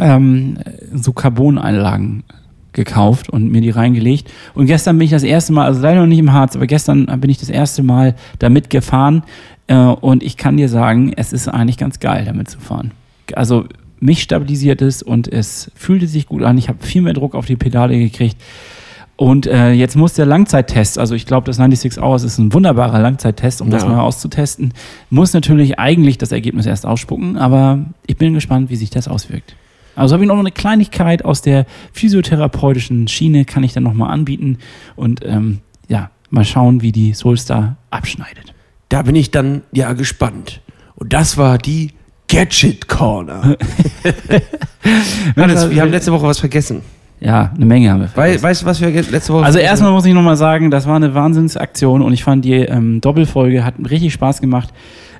Speaker 2: ähm, so Carboneinlagen gekauft und mir die reingelegt. Und gestern bin ich das erste Mal, also leider noch nicht im Harz, aber gestern bin ich das erste Mal damit gefahren. Äh, und ich kann dir sagen, es ist eigentlich ganz geil, damit zu fahren. Also mich stabilisiert es und es fühlte sich gut an. Ich habe viel mehr Druck auf die Pedale gekriegt. Und äh, jetzt muss der Langzeittest, also ich glaube, das 96 Hours ist ein wunderbarer Langzeittest, um das
Speaker 3: Ja.
Speaker 2: mal auszutesten, muss natürlich eigentlich das Ergebnis erst ausspucken, aber ich bin gespannt, wie sich das auswirkt. Also habe ich noch eine Kleinigkeit aus der physiotherapeutischen Schiene, kann ich dann nochmal anbieten und ähm, ja, mal schauen, wie die Soulstar abschneidet.
Speaker 3: Da bin ich dann ja gespannt. Und das war die Gadget Corner. Hannes, wir haben letzte Woche was vergessen.
Speaker 2: Ja, eine Menge haben wir.
Speaker 3: Wei weißt du, was wir letzte Woche
Speaker 2: Also
Speaker 3: vergessen
Speaker 2: erstmal muss ich nochmal sagen, das war eine Wahnsinnsaktion und ich fand die ähm, Doppelfolge hat richtig Spaß gemacht.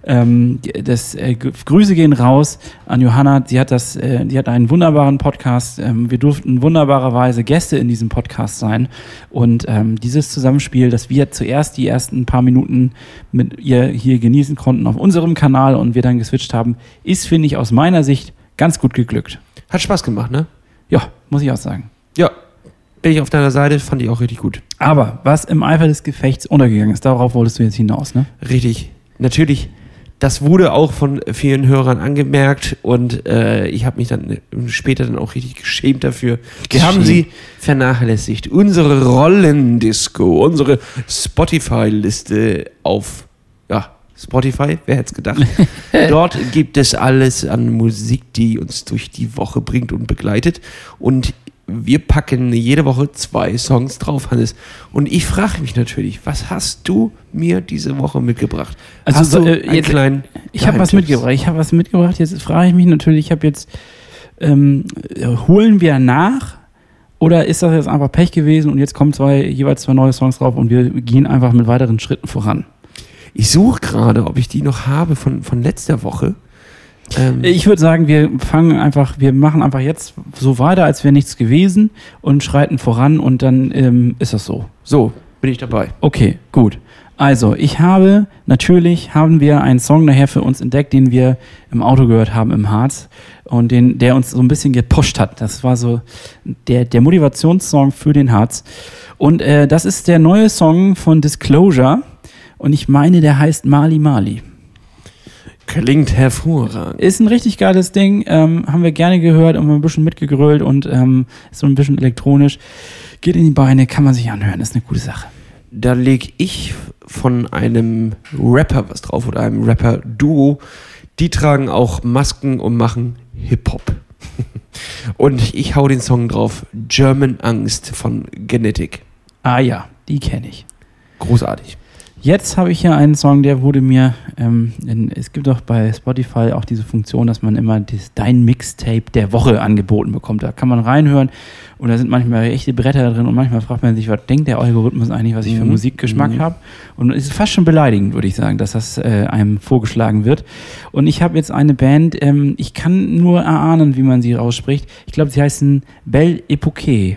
Speaker 2: Ähm, das, äh, Grüße gehen raus an Johanna. Sie hat das, äh, die hat einen wunderbaren Podcast. Ähm, wir durften wunderbarerweise Gäste in diesem Podcast sein und ähm, dieses Zusammenspiel, dass wir zuerst die ersten paar Minuten mit ihr hier genießen konnten auf unserem Kanal und wir dann geswitcht haben, ist finde ich aus meiner Sicht ganz gut geglückt.
Speaker 3: Hat Spaß gemacht, ne?
Speaker 2: Ja, muss ich auch sagen.
Speaker 3: Ja. Bin ich auf deiner Seite, fand ich auch richtig gut.
Speaker 2: Aber was im Eifer des Gefechts untergegangen ist, darauf wolltest du jetzt hinaus, ne?
Speaker 3: Richtig. Natürlich. Das wurde auch von vielen Hörern angemerkt und äh, ich habe mich dann später dann auch richtig geschämt dafür. Wir haben sie vernachlässigt. Unsere Rollendisco, unsere Spotify-Liste auf ja, Spotify, wer hätte es gedacht. Dort gibt es alles an Musik, die uns durch die Woche bringt und begleitet. Und wir packen jede Woche zwei Songs drauf, Hannes. Und ich frage mich natürlich, was hast du mir diese Woche mitgebracht?
Speaker 2: Also
Speaker 3: hast
Speaker 2: so, äh, jetzt-
Speaker 3: kleinen
Speaker 2: Ich habe was mitgebracht. Ich habe was mitgebracht. Jetzt frage ich mich natürlich, ich habe jetzt, ähm, äh, holen wir nach oder ist das jetzt einfach Pech gewesen und jetzt kommen zwei, jeweils zwei neue Songs drauf und wir gehen einfach mit weiteren Schritten voran?
Speaker 3: Ich suche gerade, ob ich die noch habe von, von letzter Woche. Ähm,
Speaker 2: Ich würde sagen, wir fangen einfach, wir machen einfach jetzt so weiter, als wäre nichts gewesen und schreiten voran und dann ähm, ist das so.
Speaker 3: so, bin ich dabei.
Speaker 2: Okay, gut. Also, ich habe, natürlich haben wir einen Song nachher für uns entdeckt, den wir im Auto gehört haben im Harz und den, der uns so ein bisschen gepusht hat. Das war so der, der Motivationssong für den Harz. Und äh, das ist der neue Song von Disclosure und ich meine, der heißt Mali Mali.
Speaker 3: Klingt hervorragend.
Speaker 2: Ist ein richtig geiles Ding, ähm, haben wir gerne gehört und ein bisschen mitgegrölt und ähm, ist so ein bisschen elektronisch. Geht in die Beine, kann man sich anhören, ist eine gute Sache.
Speaker 3: Da leg ich von einem Rapper was drauf oder einem Rapper-Duo. Die tragen auch Masken und machen Hip-Hop. Und ich hau den Song drauf. German Angst von Genetic.
Speaker 2: Ah ja, die kenne ich.
Speaker 3: Großartig.
Speaker 2: Jetzt habe ich hier einen Song, der wurde mir, ähm, in, es gibt doch bei Spotify auch diese Funktion, dass man immer das, dein Mixtape der Woche angeboten bekommt. Da kann man reinhören und da sind manchmal echte Bretter drin und manchmal fragt man sich, was denkt der Algorithmus eigentlich, was ich für
Speaker 3: Mhm.
Speaker 2: Musikgeschmack
Speaker 3: Mhm.
Speaker 2: habe. Und es ist fast schon beleidigend, würde ich sagen, dass das äh, einem vorgeschlagen wird. Und ich habe jetzt eine Band, ähm, ich kann nur erahnen, wie man sie ausspricht. Ich glaube, sie heißen Belle Epoque.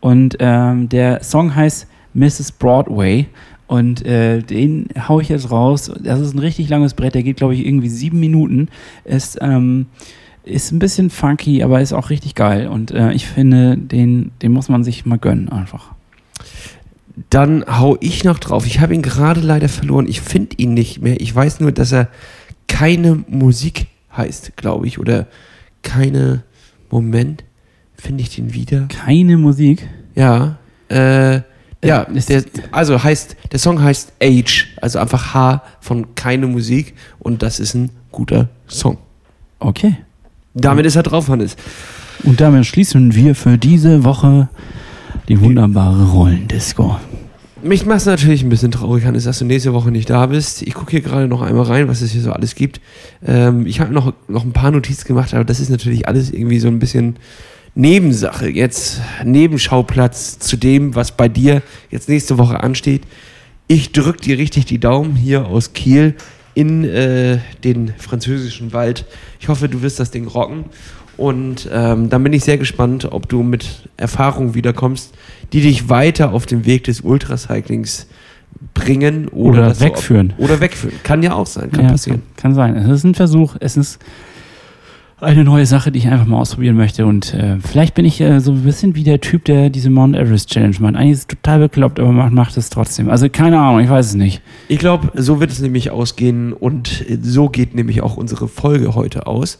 Speaker 2: Und ähm, der Song heißt Mrs. Broadway. Und äh, den hau ich jetzt raus. Das ist ein richtig langes Brett, der geht, glaube ich, irgendwie sieben Minuten. Ist, ähm, ist ein bisschen funky, aber ist auch richtig geil. Und äh, ich finde, den, den muss man sich mal gönnen, einfach.
Speaker 3: Dann hau ich noch drauf. Ich habe ihn gerade leider verloren. Ich finde ihn nicht mehr. Ich weiß nur, dass er keine Musik heißt, glaube ich. Oder keine. Moment. Finde ich den wieder?
Speaker 2: Keine Musik.
Speaker 3: Ja. Äh, ja,
Speaker 2: Äh, ist-
Speaker 3: der, also heißt, der Song heißt Age, also einfach H von keine Musik und das ist ein guter Song.
Speaker 2: Okay.
Speaker 3: Damit ist er drauf, Hannes.
Speaker 2: Und damit schließen wir für diese Woche die wunderbare Rollendisco.
Speaker 3: Mich macht es natürlich ein bisschen traurig, Hannes, dass du nächste Woche nicht da bist. Ich gucke hier gerade noch einmal rein, was es hier so alles gibt. Ähm, ich habe noch, noch ein paar Notizen gemacht, aber das ist natürlich alles irgendwie so ein bisschen Nebensache. Jetzt Nebenschauplatz zu dem, was bei dir jetzt nächste Woche ansteht. Ich drücke dir richtig die Daumen hier aus Kiel in äh, den französischen Wald. Ich hoffe, du wirst das Ding rocken. Und ähm, dann bin ich sehr gespannt, ob du mit Erfahrungen wiederkommst, die dich weiter auf den Weg des Ultracyclings bringen oder,
Speaker 2: Oder
Speaker 3: du
Speaker 2: wegführen.
Speaker 3: Auf, oder wegführen. Kann ja auch sein, kann
Speaker 2: Ja,
Speaker 3: passieren.
Speaker 2: Kann, kann sein. Es ist ein Versuch. Es ist eine neue Sache, die ich einfach mal ausprobieren möchte. Und äh, vielleicht bin ich äh, so ein bisschen wie der Typ, der diese Mount Everest Challenge macht. Eigentlich ist es total bekloppt, aber man macht es trotzdem. Also keine Ahnung, ich weiß es nicht.
Speaker 3: Ich glaube, so wird es nämlich ausgehen und so geht nämlich auch unsere Folge heute aus.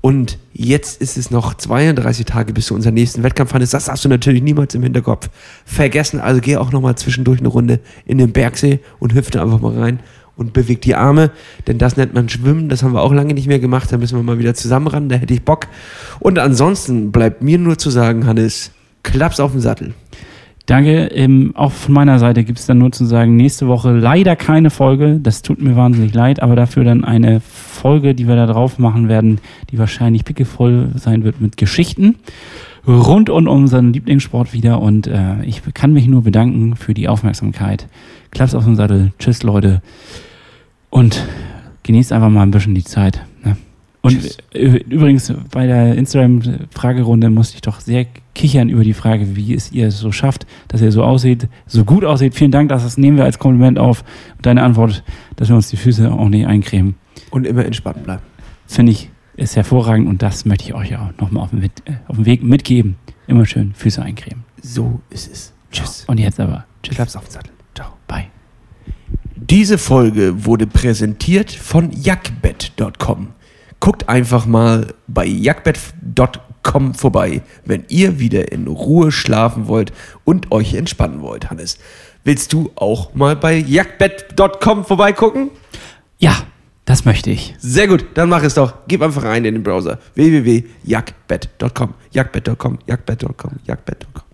Speaker 3: Und jetzt ist es noch 32 Tage bis zu unserem nächsten Wettkampf. Hannes, das hast du natürlich niemals im Hinterkopf vergessen. Also geh auch nochmal zwischendurch eine Runde in den Bergsee und hüpf da einfach mal rein und beweg die Arme. Denn das nennt man Schwimmen. Das haben wir auch lange nicht mehr gemacht. Da müssen wir mal wieder zusammen ran. Da hätte ich Bock. Und ansonsten bleibt mir nur zu sagen, Hannes, klaps auf den Sattel.
Speaker 2: Danke. Ähm, auch von meiner Seite gibt es dann nur zu sagen, nächste Woche leider keine Folge. Das tut mir wahnsinnig leid, aber dafür dann eine Folge, die wir da drauf machen werden, die wahrscheinlich pickevoll sein wird mit Geschichten rund um unseren Lieblingssport wieder. Und äh, ich kann mich nur bedanken für die Aufmerksamkeit. Klaps auf den Sattel. Tschüss, Leute. Und genießt einfach mal ein bisschen die Zeit. Ne? Und
Speaker 3: Tschüss.
Speaker 2: übrigens, bei der Instagram-Fragerunde musste ich doch sehr kichern über die Frage, wie es ihr so schafft, dass ihr so aussieht, so gut aussieht. Vielen Dank, das nehmen wir als Kompliment auf. Und deine Antwort, dass wir uns die Füße auch nicht eincremen,
Speaker 3: Und immer entspannt bleiben.
Speaker 2: finde ich, ist hervorragend und das möchte ich euch auch nochmal auf, den Mit- äh, auf dem Weg mitgeben. Immer schön Füße eincremen.
Speaker 3: So ist es. Tschüss.
Speaker 2: Und jetzt aber, tschüss,
Speaker 3: Klaps auf den Sattel. Diese Folge wurde präsentiert von jackbett.com. Guckt einfach mal bei jackbett.com vorbei, wenn ihr wieder in Ruhe schlafen wollt und euch entspannen wollt, Hannes. Willst du auch mal bei jackbett.com vorbeigucken?
Speaker 2: Ja, das möchte ich.
Speaker 3: Sehr gut, dann mach es doch. Gib einfach rein in den Browser www.jackbett.com. Jackbett.com, jackbett.com, jackbett.com.